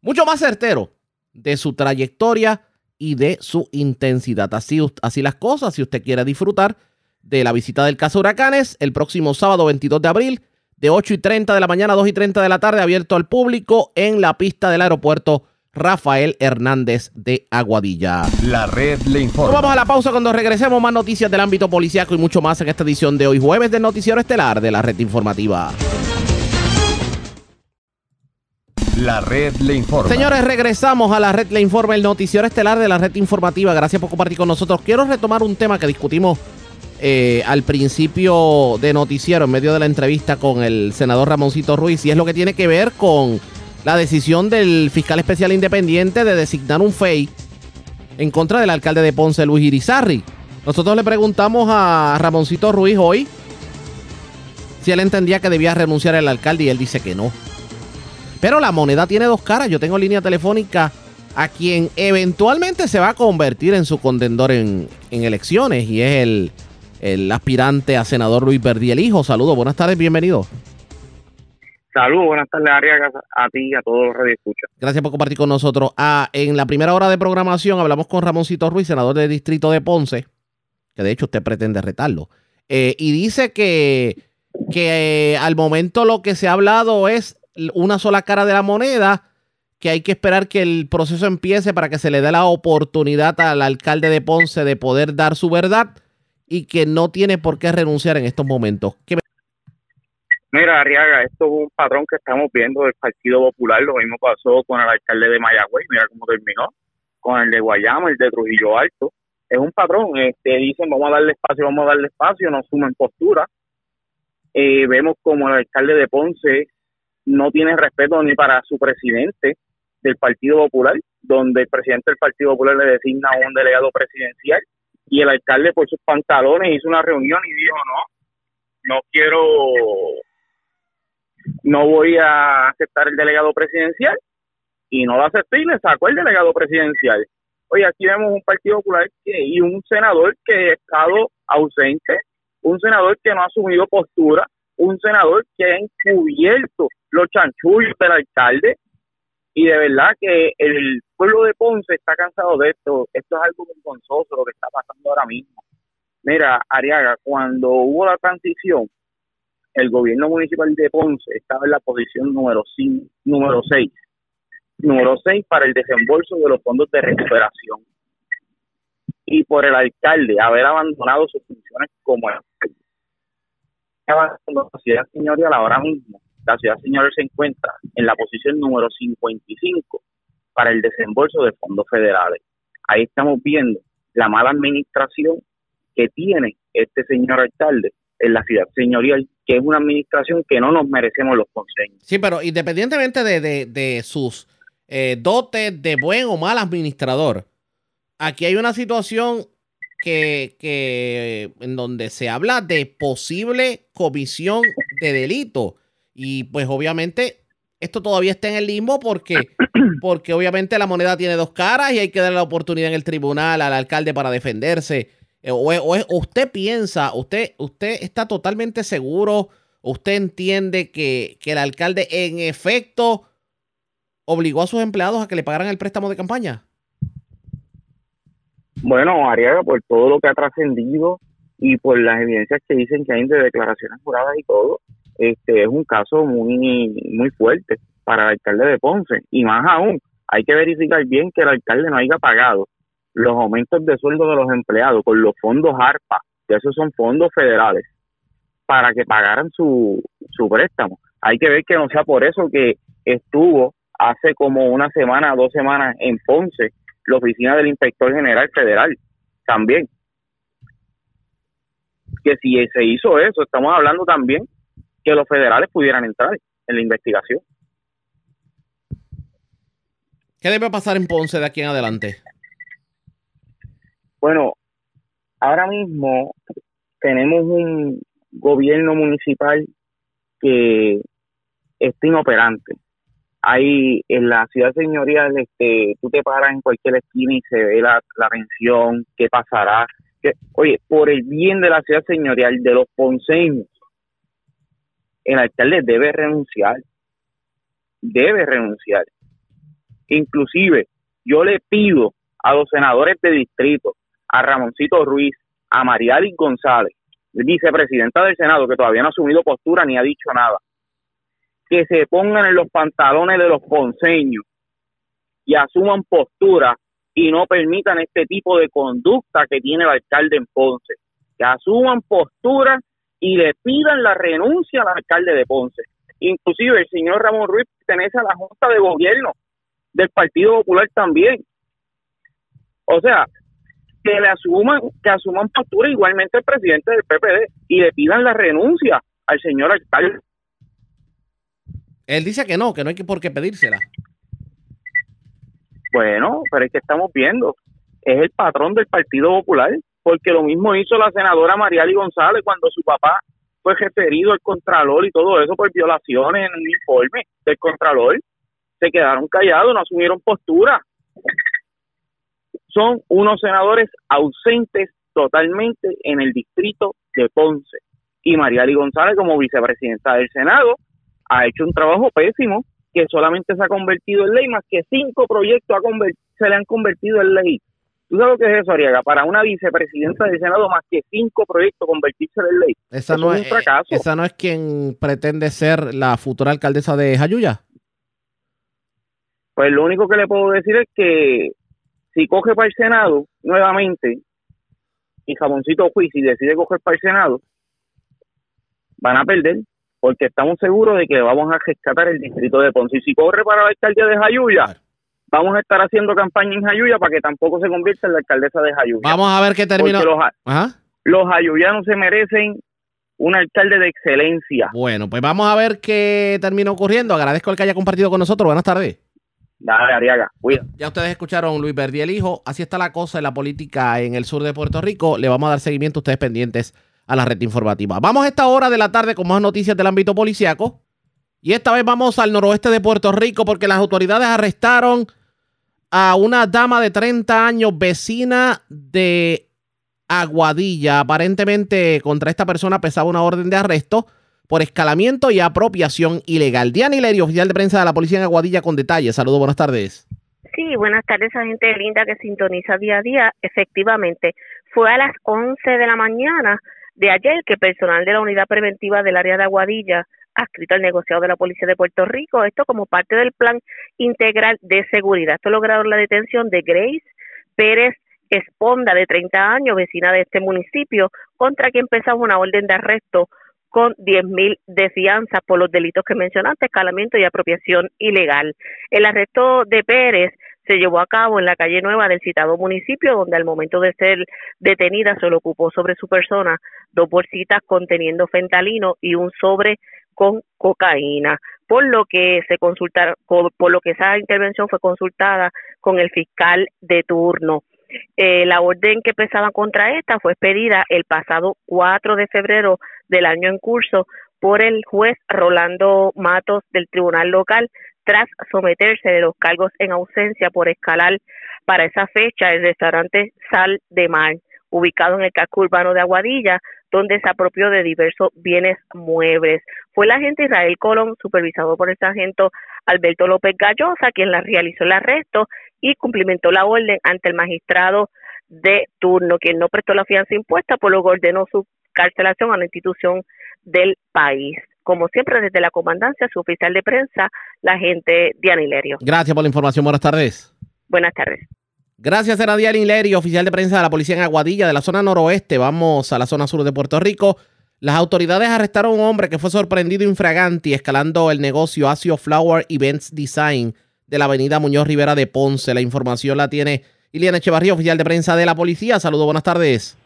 mucho más certeros de su trayectoria y de su intensidad. Así, así las cosas, si usted quiere disfrutar de la visita del caso Huracanes, el próximo sábado 22 de abril, de 8 y 30 de la mañana a 2 y 30 de la tarde, abierto al público en la pista del aeropuerto Rafael Hernández de Aguadilla. La red le informa. vamos a la pausa cuando regresemos más noticias del ámbito policíaco y mucho más en esta edición de hoy jueves del noticiero estelar de la red informativa. La red le informa. Señores, regresamos a la red le informa, el noticiero estelar de la red informativa. Gracias por compartir con nosotros. Quiero retomar un tema que discutimos eh, al principio de noticiero, en medio de la entrevista con el senador Ramoncito Ruiz, y es lo que tiene que ver con la decisión del fiscal especial independiente de designar un FEI en contra del alcalde de Ponce, Luis Irizarri. Nosotros le preguntamos a Ramoncito Ruiz hoy si él entendía que debía renunciar el alcalde y él dice que no. Pero la moneda tiene dos caras. Yo tengo línea telefónica a quien eventualmente se va a convertir en su contendor en, elecciones y es el, aspirante a senador Luis Verdi, el hijo. Saludos, buenas tardes, bienvenido. Saludos, buenas tardes, Ariaga, a ti y a todos los radioescuchas. Gracias por compartir con nosotros. Ah, en la primera hora de programación hablamos con Ramoncito Ruiz, senador del distrito de Ponce, que de hecho usted pretende retarlo, eh, y dice que, que eh, al momento lo que se ha hablado es una sola cara de la moneda, que hay que esperar que el proceso empiece para que se le dé la oportunidad al alcalde de Ponce de poder dar su verdad y que no tiene por qué renunciar en estos momentos. Mira, Arriaga, esto es un patrón que estamos viendo del Partido Popular. Lo mismo pasó con el alcalde de Mayagüez, mira cómo terminó, con el de Guayama, el de Trujillo Alto. Es un patrón. Este, dicen, vamos a darle espacio, vamos a darle espacio, no sumen postura. Eh, vemos como el alcalde de Ponce no tiene respeto ni para su presidente del Partido Popular, donde el presidente del Partido Popular le designa a un delegado presidencial y el alcalde por sus pantalones hizo una reunión y dijo, no, no quiero, no voy a aceptar el delegado presidencial y no lo aceptó y le sacó el delegado presidencial. Oye, aquí vemos un Partido Popular y un senador que ha estado ausente, un senador que no ha asumido postura, un senador que ha encubierto los chanchullos del alcalde y de verdad que el pueblo de Ponce está cansado de esto. Esto es algo vergonzoso lo que está pasando ahora mismo. Mira, Ariaga, cuando hubo la transición, el gobierno municipal de Ponce estaba en la posición número, cinco, número 6. Número 6 para el desembolso de los fondos de recuperación. Y por el alcalde haber abandonado sus funciones como alcalde. La sociedad señorial ahora mismo la ciudad señor se encuentra en la posición número 55 para el desembolso de fondos federales. Ahí estamos viendo la mala administración que tiene este señor alcalde en la ciudad señorial, que es una administración que no nos merecemos los consejos. Sí, pero independientemente de, sus eh, dotes de buen o mal administrador, aquí hay una situación que, que en donde se habla de posible comisión de delito. Y pues obviamente esto todavía está en el limbo porque, porque obviamente la moneda tiene dos caras y hay que darle la oportunidad en el tribunal al alcalde para defenderse. Eh, O, o- o usted piensa, usted, usted está totalmente seguro, usted entiende que, que el alcalde en efecto obligó a sus empleados a que le pagaran el préstamo de campaña. Bueno, Ariaga, por todo lo que ha trascendido y por las evidencias que dicen que hay de declaraciones juradas y todo, este es un caso muy muy fuerte para el alcalde de Ponce. Y más aún, hay que verificar bien que el alcalde no haya pagado los aumentos de sueldo de los empleados con los fondos ARPA, que esos son fondos federales, para que pagaran su, su préstamo. Hay que ver que no sea por eso que estuvo hace como una semana, dos semanas en Ponce, la oficina del inspector general federal también. Que si se hizo eso, estamos hablando también que los federales pudieran entrar en la investigación. ¿Qué debe pasar en Ponce de aquí en adelante? Bueno, ahora mismo tenemos un gobierno municipal que está inoperante. Hay en la ciudad señorial, este, tú te paras en cualquier esquina y se ve la, la pensión, qué pasará. Que, oye, por el bien de la ciudad señorial, de los ponceños, el alcalde debe renunciar. Debe renunciar. Inclusive, yo le pido a los senadores de distrito, a Ramoncito Ruiz, a Mariali González, vicepresidenta del Senado, que todavía no ha asumido postura ni ha dicho nada, que se pongan en los pantalones de los ponceños y asuman postura y no permitan este tipo de conducta que tiene el alcalde en Ponce. Que asuman postura y le pidan la renuncia al alcalde de Ponce. Inclusive el señor Ramón Ruiz pertenece a la Junta de Gobierno del Partido Popular también. O sea, que le asuman, que asuman postura igualmente el presidente del PPD y le pidan la renuncia al señor alcalde. Él dice que no, que no hay que por qué pedírsela. Bueno, pero es que estamos viendo, es el patrón del Partido Popular, porque lo mismo hizo la senadora Mariali González cuando su papá fue referido al Contralor y todo eso por violaciones en el informe del Contralor. Se quedaron callados, no asumieron postura. Son unos senadores ausentes totalmente en el distrito de Ponce. Y Mariali González, como vicepresidenta del Senado, ha hecho un trabajo pésimo que solamente se ha convertido en ley, más que cinco proyectos se le han convertido en ley. ¿Tú sabes lo que es eso, Ariaga? Para una vicepresidenta del Senado, más que cinco proyectos convertirse en ley. Esa no, es es, un fracaso. esa no es quien pretende ser la futura alcaldesa de Jayuya. Pues lo único que le puedo decir es que si coge para el Senado nuevamente y Jamoncito Juiz y decide coger para el Senado, van a perder porque estamos seguros de que vamos a rescatar el distrito de Ponce. Y si corre para la alcaldía de Jayuya, vamos a estar haciendo campaña en Jayuya para que tampoco se convierta en la alcaldesa de Jayuya. Vamos a ver qué termina. Los, Ajá. los jayuyanos se merecen un alcalde de excelencia. Bueno, pues vamos a ver qué termina ocurriendo. Agradezco el que haya compartido con nosotros. Buenas tardes. Dale, Ariaga, cuida. Ya ustedes escucharon Luis Verdiel Hijo. Así está la cosa en la política en el sur de Puerto Rico. Le vamos a dar seguimiento a ustedes pendientes a la red informativa. Vamos a esta hora de la tarde con más noticias del ámbito policiaco. Y esta vez vamos al noroeste de Puerto Rico porque las autoridades arrestaron a una dama de 30 años, vecina de Aguadilla. Aparentemente contra esta persona pesaba una orden de arresto por escalamiento y apropiación ilegal. Diana Hilerio, oficial de prensa de la policía en Aguadilla, con detalles. Saludos, buenas tardes. Sí, buenas tardes a gente linda que sintoniza día a día. Efectivamente, fue a las 11 de la mañana de ayer que personal de la unidad preventiva del área de Aguadilla, adscrito al negociado de la Policía de Puerto Rico, esto como parte del plan integral de seguridad. Esto lograron la detención de Grace Pérez Esponda, de 30 años, vecina de este municipio, contra quien pesaba una orden de arresto con 10 mil de fianza por los delitos que mencionaste, escalamiento y apropiación ilegal. El arresto de Pérez se llevó a cabo en la calle nueva del citado municipio, donde al momento de ser detenida se le ocupó sobre su persona dos bolsitas conteniendo fentalino y un sobre con cocaína, por lo que se consultaron, por, por lo que esa intervención fue consultada con el fiscal de turno. Eh, la orden que pesaba contra esta fue expedida el pasado 4 de febrero del año en curso por el juez Rolando Matos del Tribunal Local tras someterse de los cargos en ausencia por escalar para esa fecha el restaurante Sal de Mar, ubicado en el casco urbano de Aguadilla, donde se apropió de diversos bienes muebles. Fue el agente Israel Colón, supervisado por el sargento Alberto López Gallosa, quien la realizó el arresto y cumplimentó la orden ante el magistrado de turno, quien no prestó la fianza impuesta, por lo que ordenó su carcelación a la institución del país. Como siempre, desde la comandancia, su oficial de prensa, la agente Diana Hilerio. Gracias por la información. Buenas tardes. Buenas tardes. Gracias, era Diana Hilerio, oficial de prensa de la policía en Aguadilla, de la zona noroeste. Vamos a la zona sur de Puerto Rico. Las autoridades arrestaron a un hombre que fue sorprendido infraganti escalando el negocio Asio Flower Events Design de la avenida Muñoz Rivera de Ponce. La información la tiene Iliana Echevarría, oficial de prensa de la policía. Saludos, buenas tardes.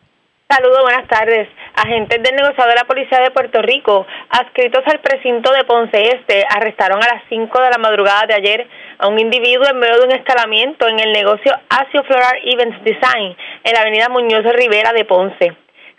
Saludos, buenas tardes. Agentes del negociado de la Policía de Puerto Rico, adscritos al precinto de Ponce Este, arrestaron a las 5 de la madrugada de ayer a un individuo en medio de un escalamiento en el negocio Asio Floral Events Design en la avenida Muñoz Rivera de Ponce.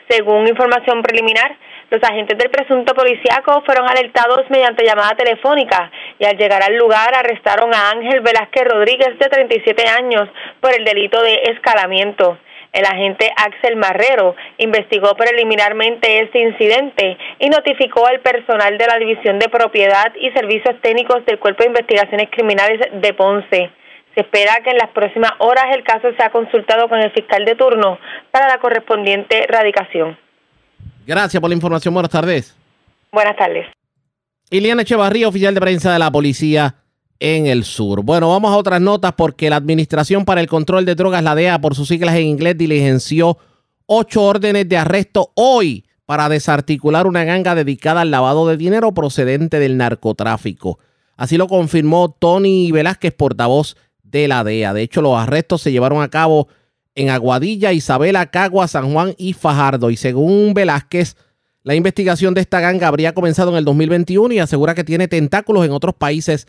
Según información preliminar, los agentes del presunto policíaco fueron alertados mediante llamada telefónica y al llegar al lugar arrestaron a Ángel Velázquez Rodríguez de 37 años por el delito de escalamiento. El agente Axel Marrero investigó preliminarmente este incidente y notificó al personal de la División de Propiedad y Servicios Técnicos del Cuerpo de Investigaciones Criminales de Ponce. Se espera que en las próximas horas el caso sea consultado con el fiscal de turno para la correspondiente radicación. Gracias por la información. Buenas tardes. Buenas tardes. Iliana Echevarría, oficial de prensa de la policía en el sur. Bueno, vamos a otras notas porque la Administración para el Control de Drogas, la DEA, por sus siglas en inglés, diligenció ocho órdenes de arresto hoy para desarticular una ganga dedicada al lavado de dinero procedente del narcotráfico. Así lo confirmó Tony Velázquez, portavoz de la DEA. De hecho, los arrestos se llevaron a cabo en Aguadilla, Isabela, Cagua, San Juan y Fajardo. Y según Velázquez, la investigación de esta ganga habría comenzado en el 2021 y asegura que tiene tentáculos en otros países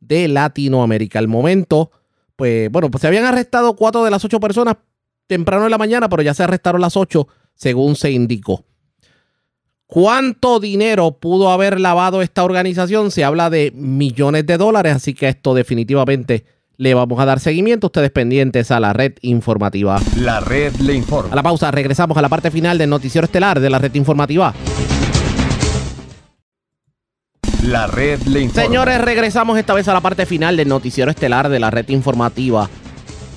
de Latinoamérica. Al momento, pues bueno, pues se habían arrestado cuatro de las ocho personas temprano en la mañana, pero ya se arrestaron las ocho, según se indicó. ¿Cuánto dinero pudo haber lavado esta organización? Se habla de millones de dólares, así que esto definitivamente le vamos a dar seguimiento. Ustedes pendientes a la red informativa. La red le informa. A la pausa, regresamos a la parte final del noticiero estelar de la red informativa. La red le informa. Señores, regresamos esta vez a la parte final del noticiero estelar de la red informativa.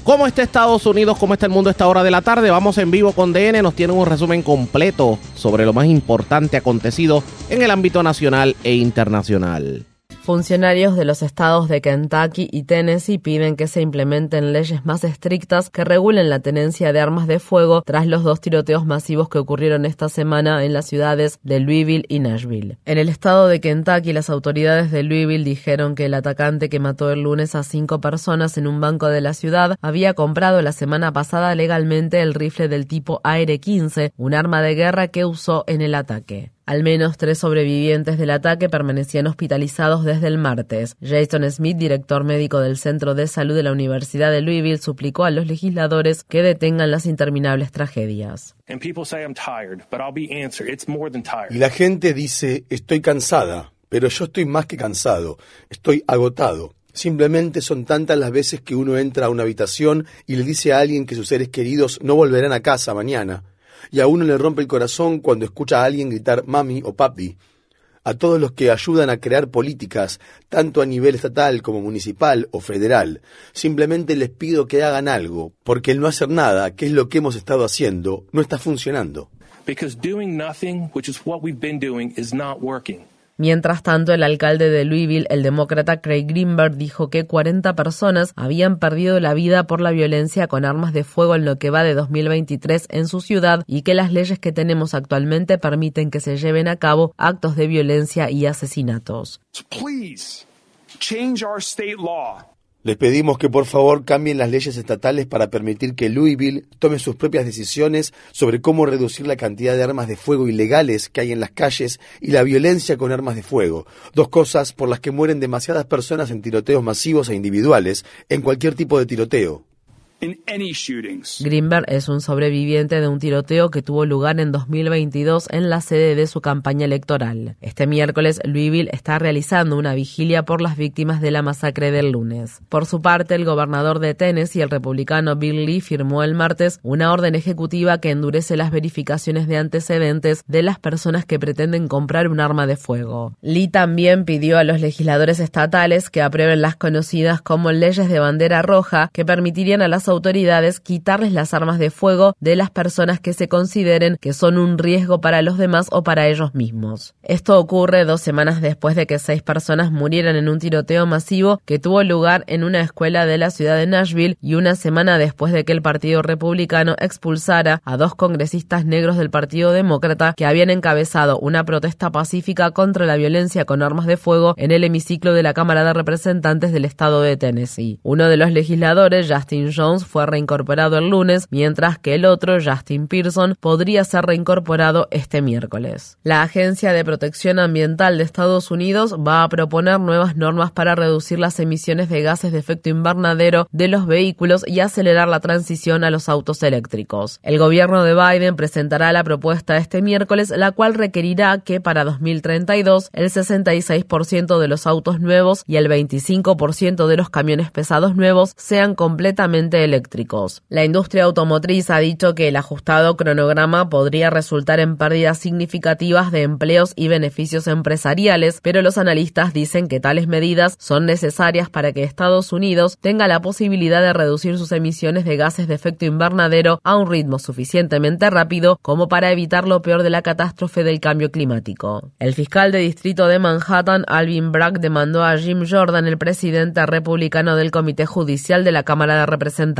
¿Cómo está Estados Unidos? ¿Cómo está el mundo a esta hora de la tarde? Vamos en vivo con DN. Nos tienen un resumen completo sobre lo más importante acontecido en el ámbito nacional e internacional. Funcionarios de los estados de Kentucky y Tennessee piden que se implementen leyes más estrictas que regulen la tenencia de armas de fuego tras los dos tiroteos masivos que ocurrieron esta semana en las ciudades de Louisville y Nashville. En el estado de Kentucky, las autoridades de Louisville dijeron que el atacante que mató el lunes a cinco personas en un banco de la ciudad había comprado la semana pasada legalmente el rifle del tipo AR-15, un arma de guerra que usó en el ataque. Al menos tres sobrevivientes del ataque permanecían hospitalizados desde el martes. Jason Smith, director médico del Centro de Salud de la Universidad de Louisville, suplicó a los legisladores que detengan las interminables tragedias. Y la gente dice, estoy cansada, pero yo estoy más que cansado, estoy agotado. Simplemente son tantas las veces que uno entra a una habitación y le dice a alguien que sus seres queridos no volverán a casa mañana y a uno le rompe el corazón cuando escucha a alguien gritar mami o papi. A todos los que ayudan a crear políticas, tanto a nivel estatal como municipal o federal, simplemente les pido que hagan algo, porque el no hacer nada, que es lo que hemos estado haciendo, no está funcionando. Mientras tanto, el alcalde de Louisville, el demócrata Craig Greenberg, dijo que 40 personas habían perdido la vida por la violencia con armas de fuego en lo que va de 2023 en su ciudad y que las leyes que tenemos actualmente permiten que se lleven a cabo actos de violencia y asesinatos. Les pedimos que por favor cambien las leyes estatales para permitir que Louisville tome sus propias decisiones sobre cómo reducir la cantidad de armas de fuego ilegales que hay en las calles y la violencia con armas de fuego, dos cosas por las que mueren demasiadas personas en tiroteos masivos e individuales, en cualquier tipo de tiroteo. Greenberg es un sobreviviente de un tiroteo que tuvo lugar en 2022 en la sede de su campaña electoral. Este miércoles, Louisville está realizando una vigilia por las víctimas de la masacre del lunes. Por su parte, el gobernador de Tennessee, el republicano Bill Lee, firmó el martes una orden ejecutiva que endurece las verificaciones de antecedentes de las personas que pretenden comprar un arma de fuego. Lee también pidió a los legisladores estatales que aprueben las conocidas como leyes de bandera roja que permitirían a las autoridades quitarles las armas de fuego de las personas que se consideren que son un riesgo para los demás o para ellos mismos. Esto ocurre dos semanas después de que seis personas murieran en un tiroteo masivo que tuvo lugar en una escuela de la ciudad de Nashville y una semana después de que el Partido Republicano expulsara a dos congresistas negros del Partido Demócrata que habían encabezado una protesta pacífica contra la violencia con armas de fuego en el hemiciclo de la Cámara de Representantes del estado de Tennessee. Uno de los legisladores, Justin Jones, fue reincorporado el lunes, mientras que el otro, Justin Pearson, podría ser reincorporado este miércoles. La Agencia de Protección Ambiental de Estados Unidos va a proponer nuevas normas para reducir las emisiones de gases de efecto invernadero de los vehículos y acelerar la transición a los autos eléctricos. El gobierno de Biden presentará la propuesta este miércoles, la cual requerirá que para 2032 el 66% de los autos nuevos y el 25% de los camiones pesados nuevos sean completamente eléctricos. La industria automotriz ha dicho que el ajustado cronograma podría resultar en pérdidas significativas de empleos y beneficios empresariales, pero los analistas dicen que tales medidas son necesarias para que Estados Unidos tenga la posibilidad de reducir sus emisiones de gases de efecto invernadero a un ritmo suficientemente rápido como para evitar lo peor de la catástrofe del cambio climático. El fiscal de distrito de Manhattan, Alvin Bragg, demandó a Jim Jordan, el presidente republicano del Comité Judicial de la Cámara de Representantes.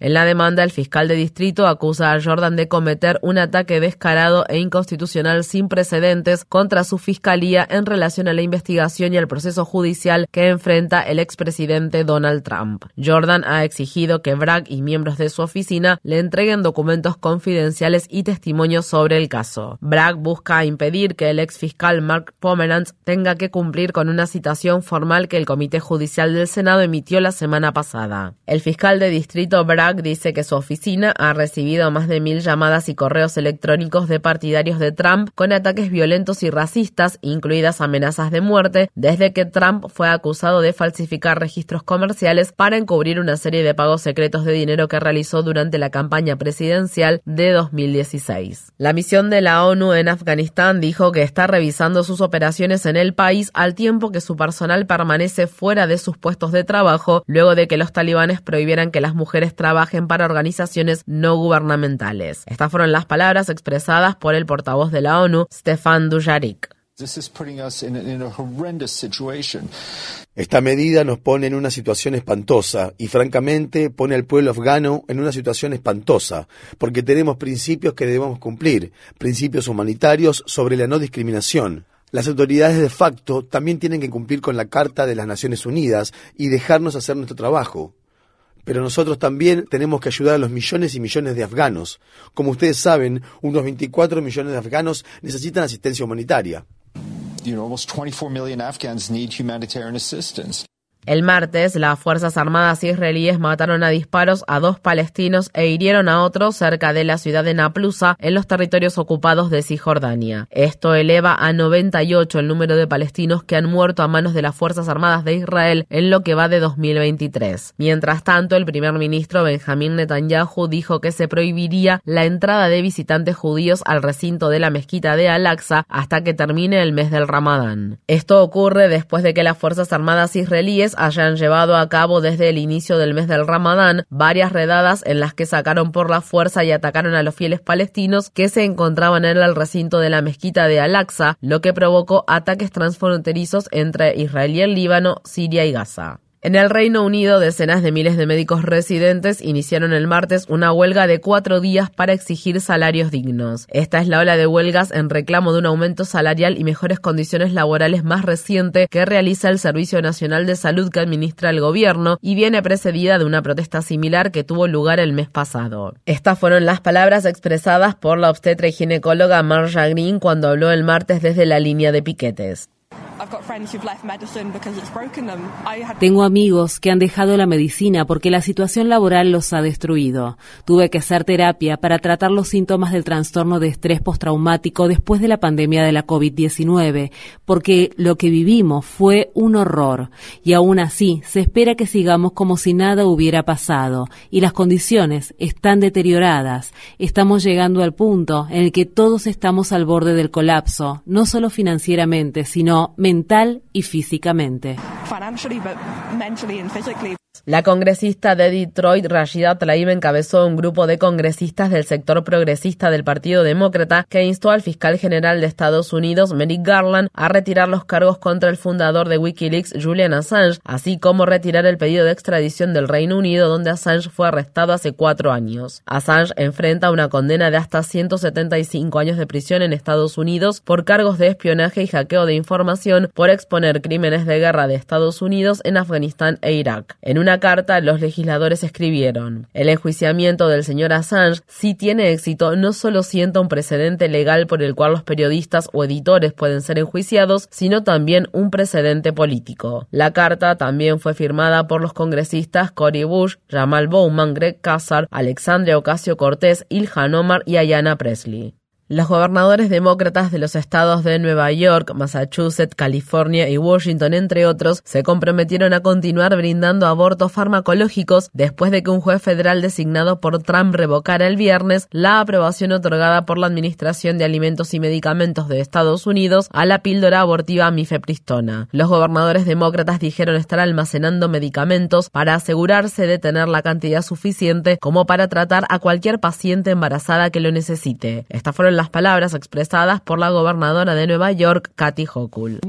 En la demanda, el fiscal de distrito acusa a Jordan de cometer un ataque descarado e inconstitucional sin precedentes contra su fiscalía en relación a la investigación y el proceso judicial que enfrenta el expresidente Donald Trump. Jordan ha exigido que Bragg y miembros de su oficina le entreguen documentos confidenciales y testimonios sobre el caso. Bragg busca impedir que el ex fiscal Mark Pomeranz tenga que cumplir con una citación formal que el Comité Judicial del Senado emitió la semana pasada. El fiscal de distrito Bragg dice que su oficina ha recibido más de mil llamadas y correos electrónicos de partidarios de Trump con ataques violentos y racistas, incluidas amenazas de muerte, desde que Trump fue acusado de falsificar registros comerciales para encubrir una serie de pagos secretos de dinero que realizó durante la campaña presidencial de 2016. La misión de la ONU en Afganistán dijo que está revisando sus operaciones en el país al tiempo que su personal permanece fuera de sus puestos de trabajo luego de que los talibanes prohibieran que las mujeres trabajen para organizaciones no gubernamentales. Estas fueron las palabras expresadas por el portavoz de la ONU, Stefan Dujarric. Esta medida nos pone en una situación espantosa y francamente pone al pueblo afgano en una situación espantosa, porque tenemos principios que debemos cumplir, principios humanitarios sobre la no discriminación. Las autoridades de facto también tienen que cumplir con la Carta de las Naciones Unidas y dejarnos hacer nuestro trabajo. Pero nosotros también tenemos que ayudar a los millones y millones de afganos. Como ustedes saben, unos 24 millones de afganos necesitan asistencia humanitaria. almost 24 million Afghans need humanitarian assistance. El martes, las Fuerzas Armadas israelíes mataron a disparos a dos palestinos e hirieron a otros cerca de la ciudad de Naplusa, en los territorios ocupados de Cisjordania. Esto eleva a 98 el número de palestinos que han muerto a manos de las Fuerzas Armadas de Israel en lo que va de 2023. Mientras tanto, el primer ministro Benjamín Netanyahu dijo que se prohibiría la entrada de visitantes judíos al recinto de la mezquita de Al-Aqsa hasta que termine el mes del Ramadán. Esto ocurre después de que las Fuerzas Armadas israelíes hayan llevado a cabo desde el inicio del mes del Ramadán varias redadas en las que sacaron por la fuerza y atacaron a los fieles palestinos que se encontraban en el recinto de la mezquita de Al-Aqsa, lo que provocó ataques transfronterizos entre Israel y el Líbano, Siria y Gaza. En el Reino Unido, decenas de miles de médicos residentes iniciaron el martes una huelga de cuatro días para exigir salarios dignos. Esta es la ola de huelgas en reclamo de un aumento salarial y mejores condiciones laborales más reciente que realiza el Servicio Nacional de Salud que administra el gobierno y viene precedida de una protesta similar que tuvo lugar el mes pasado. Estas fueron las palabras expresadas por la obstetra y ginecóloga Marja Green cuando habló el martes desde la línea de piquetes. Tengo amigos que han dejado la medicina porque la situación laboral los ha destruido. Tuve que hacer terapia para tratar los síntomas del trastorno de estrés postraumático después de la pandemia de la COVID-19, porque lo que vivimos fue un horror. Y aún así, se espera que sigamos como si nada hubiera pasado, y las condiciones están deterioradas. Estamos llegando al punto en el que todos estamos al borde del colapso, no solo financieramente, sino mental y físicamente. La congresista de Detroit, Rashida Tlaib, encabezó un grupo de congresistas del sector progresista del Partido Demócrata que instó al fiscal general de Estados Unidos, Merrick Garland, a retirar los cargos contra el fundador de Wikileaks, Julian Assange, así como retirar el pedido de extradición del Reino Unido, donde Assange fue arrestado hace cuatro años. Assange enfrenta una condena de hasta 175 años de prisión en Estados Unidos por cargos de espionaje y hackeo de información por exponer crímenes de guerra de Estados Unidos en Afganistán e Irak. En una carta, los legisladores escribieron: El enjuiciamiento del señor Assange, si tiene éxito, no solo sienta un precedente legal por el cual los periodistas o editores pueden ser enjuiciados, sino también un precedente político. La carta también fue firmada por los congresistas Cory Bush, Jamal Bowman, Greg Casar, Alexandria Ocasio Cortés, Ilhan Omar y Ayanna Presley. Los gobernadores demócratas de los estados de Nueva York, Massachusetts, California y Washington, entre otros, se comprometieron a continuar brindando abortos farmacológicos después de que un juez federal designado por Trump revocara el viernes la aprobación otorgada por la Administración de Alimentos y Medicamentos de Estados Unidos a la píldora abortiva mifepristona. Los gobernadores demócratas dijeron estar almacenando medicamentos para asegurarse de tener la cantidad suficiente como para tratar a cualquier paciente embarazada que lo necesite. Estas fueron las palabras expresadas por la gobernadora de Nueva York, Kathy Hochul.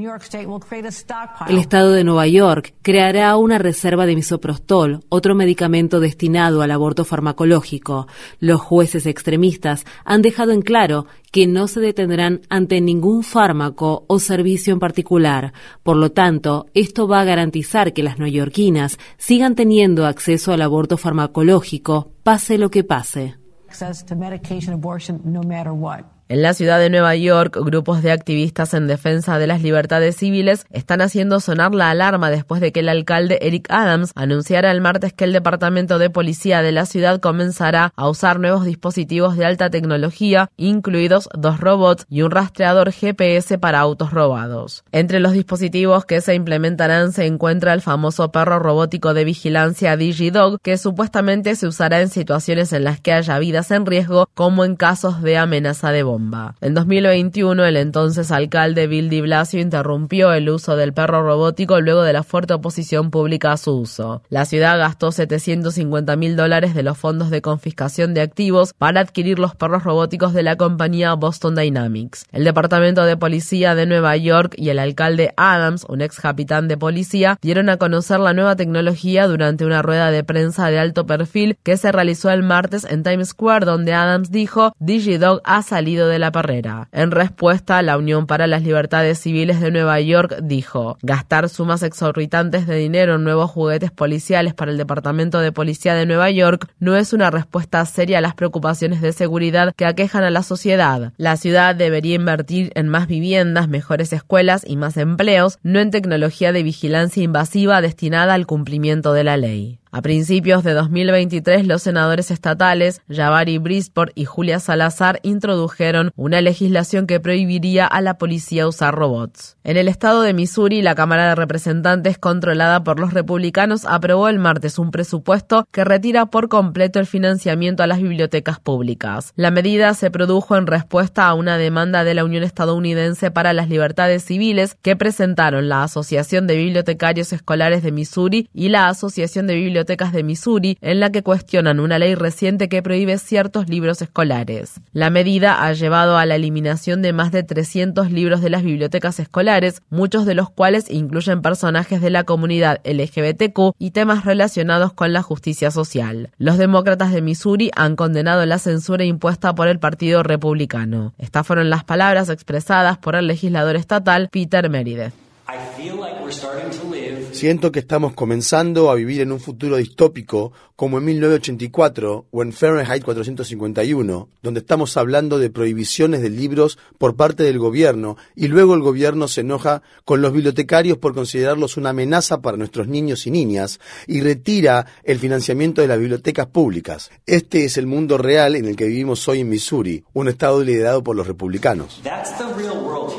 El estado de Nueva York creará una reserva de misoprostol, otro medicamento destinado al aborto farmacológico. Los jueces extremistas han dejado en claro que no se detendrán ante ningún fármaco o servicio en particular. Por lo tanto, esto va a garantizar que las neoyorquinas sigan teniendo acceso al aborto farmacológico, pase lo que pase. access to medication, abortion, no matter what. En la ciudad de Nueva York, grupos de activistas en defensa de las libertades civiles están haciendo sonar la alarma después de que el alcalde Eric Adams anunciara el martes que el departamento de policía de la ciudad comenzará a usar nuevos dispositivos de alta tecnología, incluidos dos robots y un rastreador GPS para autos robados. Entre los dispositivos que se implementarán se encuentra el famoso perro robótico de vigilancia DigiDog, que supuestamente se usará en situaciones en las que haya vidas en riesgo, como en casos de amenaza de bomba. En 2021, el entonces alcalde Bill de Blasio interrumpió el uso del perro robótico luego de la fuerte oposición pública a su uso. La ciudad gastó 750 mil dólares de los fondos de confiscación de activos para adquirir los perros robóticos de la compañía Boston Dynamics. El Departamento de Policía de Nueva York y el alcalde Adams, un ex capitán de policía, dieron a conocer la nueva tecnología durante una rueda de prensa de alto perfil que se realizó el martes en Times Square, donde Adams dijo, DigiDog ha salido de la perrera. En respuesta, la Unión para las Libertades Civiles de Nueva York dijo, gastar sumas exorbitantes de dinero en nuevos juguetes policiales para el Departamento de Policía de Nueva York no es una respuesta seria a las preocupaciones de seguridad que aquejan a la sociedad. La ciudad debería invertir en más viviendas, mejores escuelas y más empleos, no en tecnología de vigilancia invasiva destinada al cumplimiento de la ley. A principios de 2023, los senadores estatales Javari Brisport y Julia Salazar introdujeron una legislación que prohibiría a la policía usar robots. En el estado de Missouri, la Cámara de Representantes, controlada por los republicanos, aprobó el martes un presupuesto que retira por completo el financiamiento a las bibliotecas públicas. La medida se produjo en respuesta a una demanda de la Unión Estadounidense para las Libertades Civiles que presentaron la Asociación de Bibliotecarios Escolares de Missouri y la Asociación de Bibliotecarios bibliotecas de Missouri, en la que cuestionan una ley reciente que prohíbe ciertos libros escolares. La medida ha llevado a la eliminación de más de 300 libros de las bibliotecas escolares, muchos de los cuales incluyen personajes de la comunidad LGBTQ y temas relacionados con la justicia social. Los demócratas de Missouri han condenado la censura impuesta por el Partido Republicano. Estas fueron las palabras expresadas por el legislador estatal Peter Meredith. Siento que estamos comenzando a vivir en un futuro distópico como en 1984 o en Fahrenheit 451, donde estamos hablando de prohibiciones de libros por parte del gobierno y luego el gobierno se enoja con los bibliotecarios por considerarlos una amenaza para nuestros niños y niñas y retira el financiamiento de las bibliotecas públicas. Este es el mundo real en el que vivimos hoy en Missouri, un estado liderado por los republicanos. That's the real world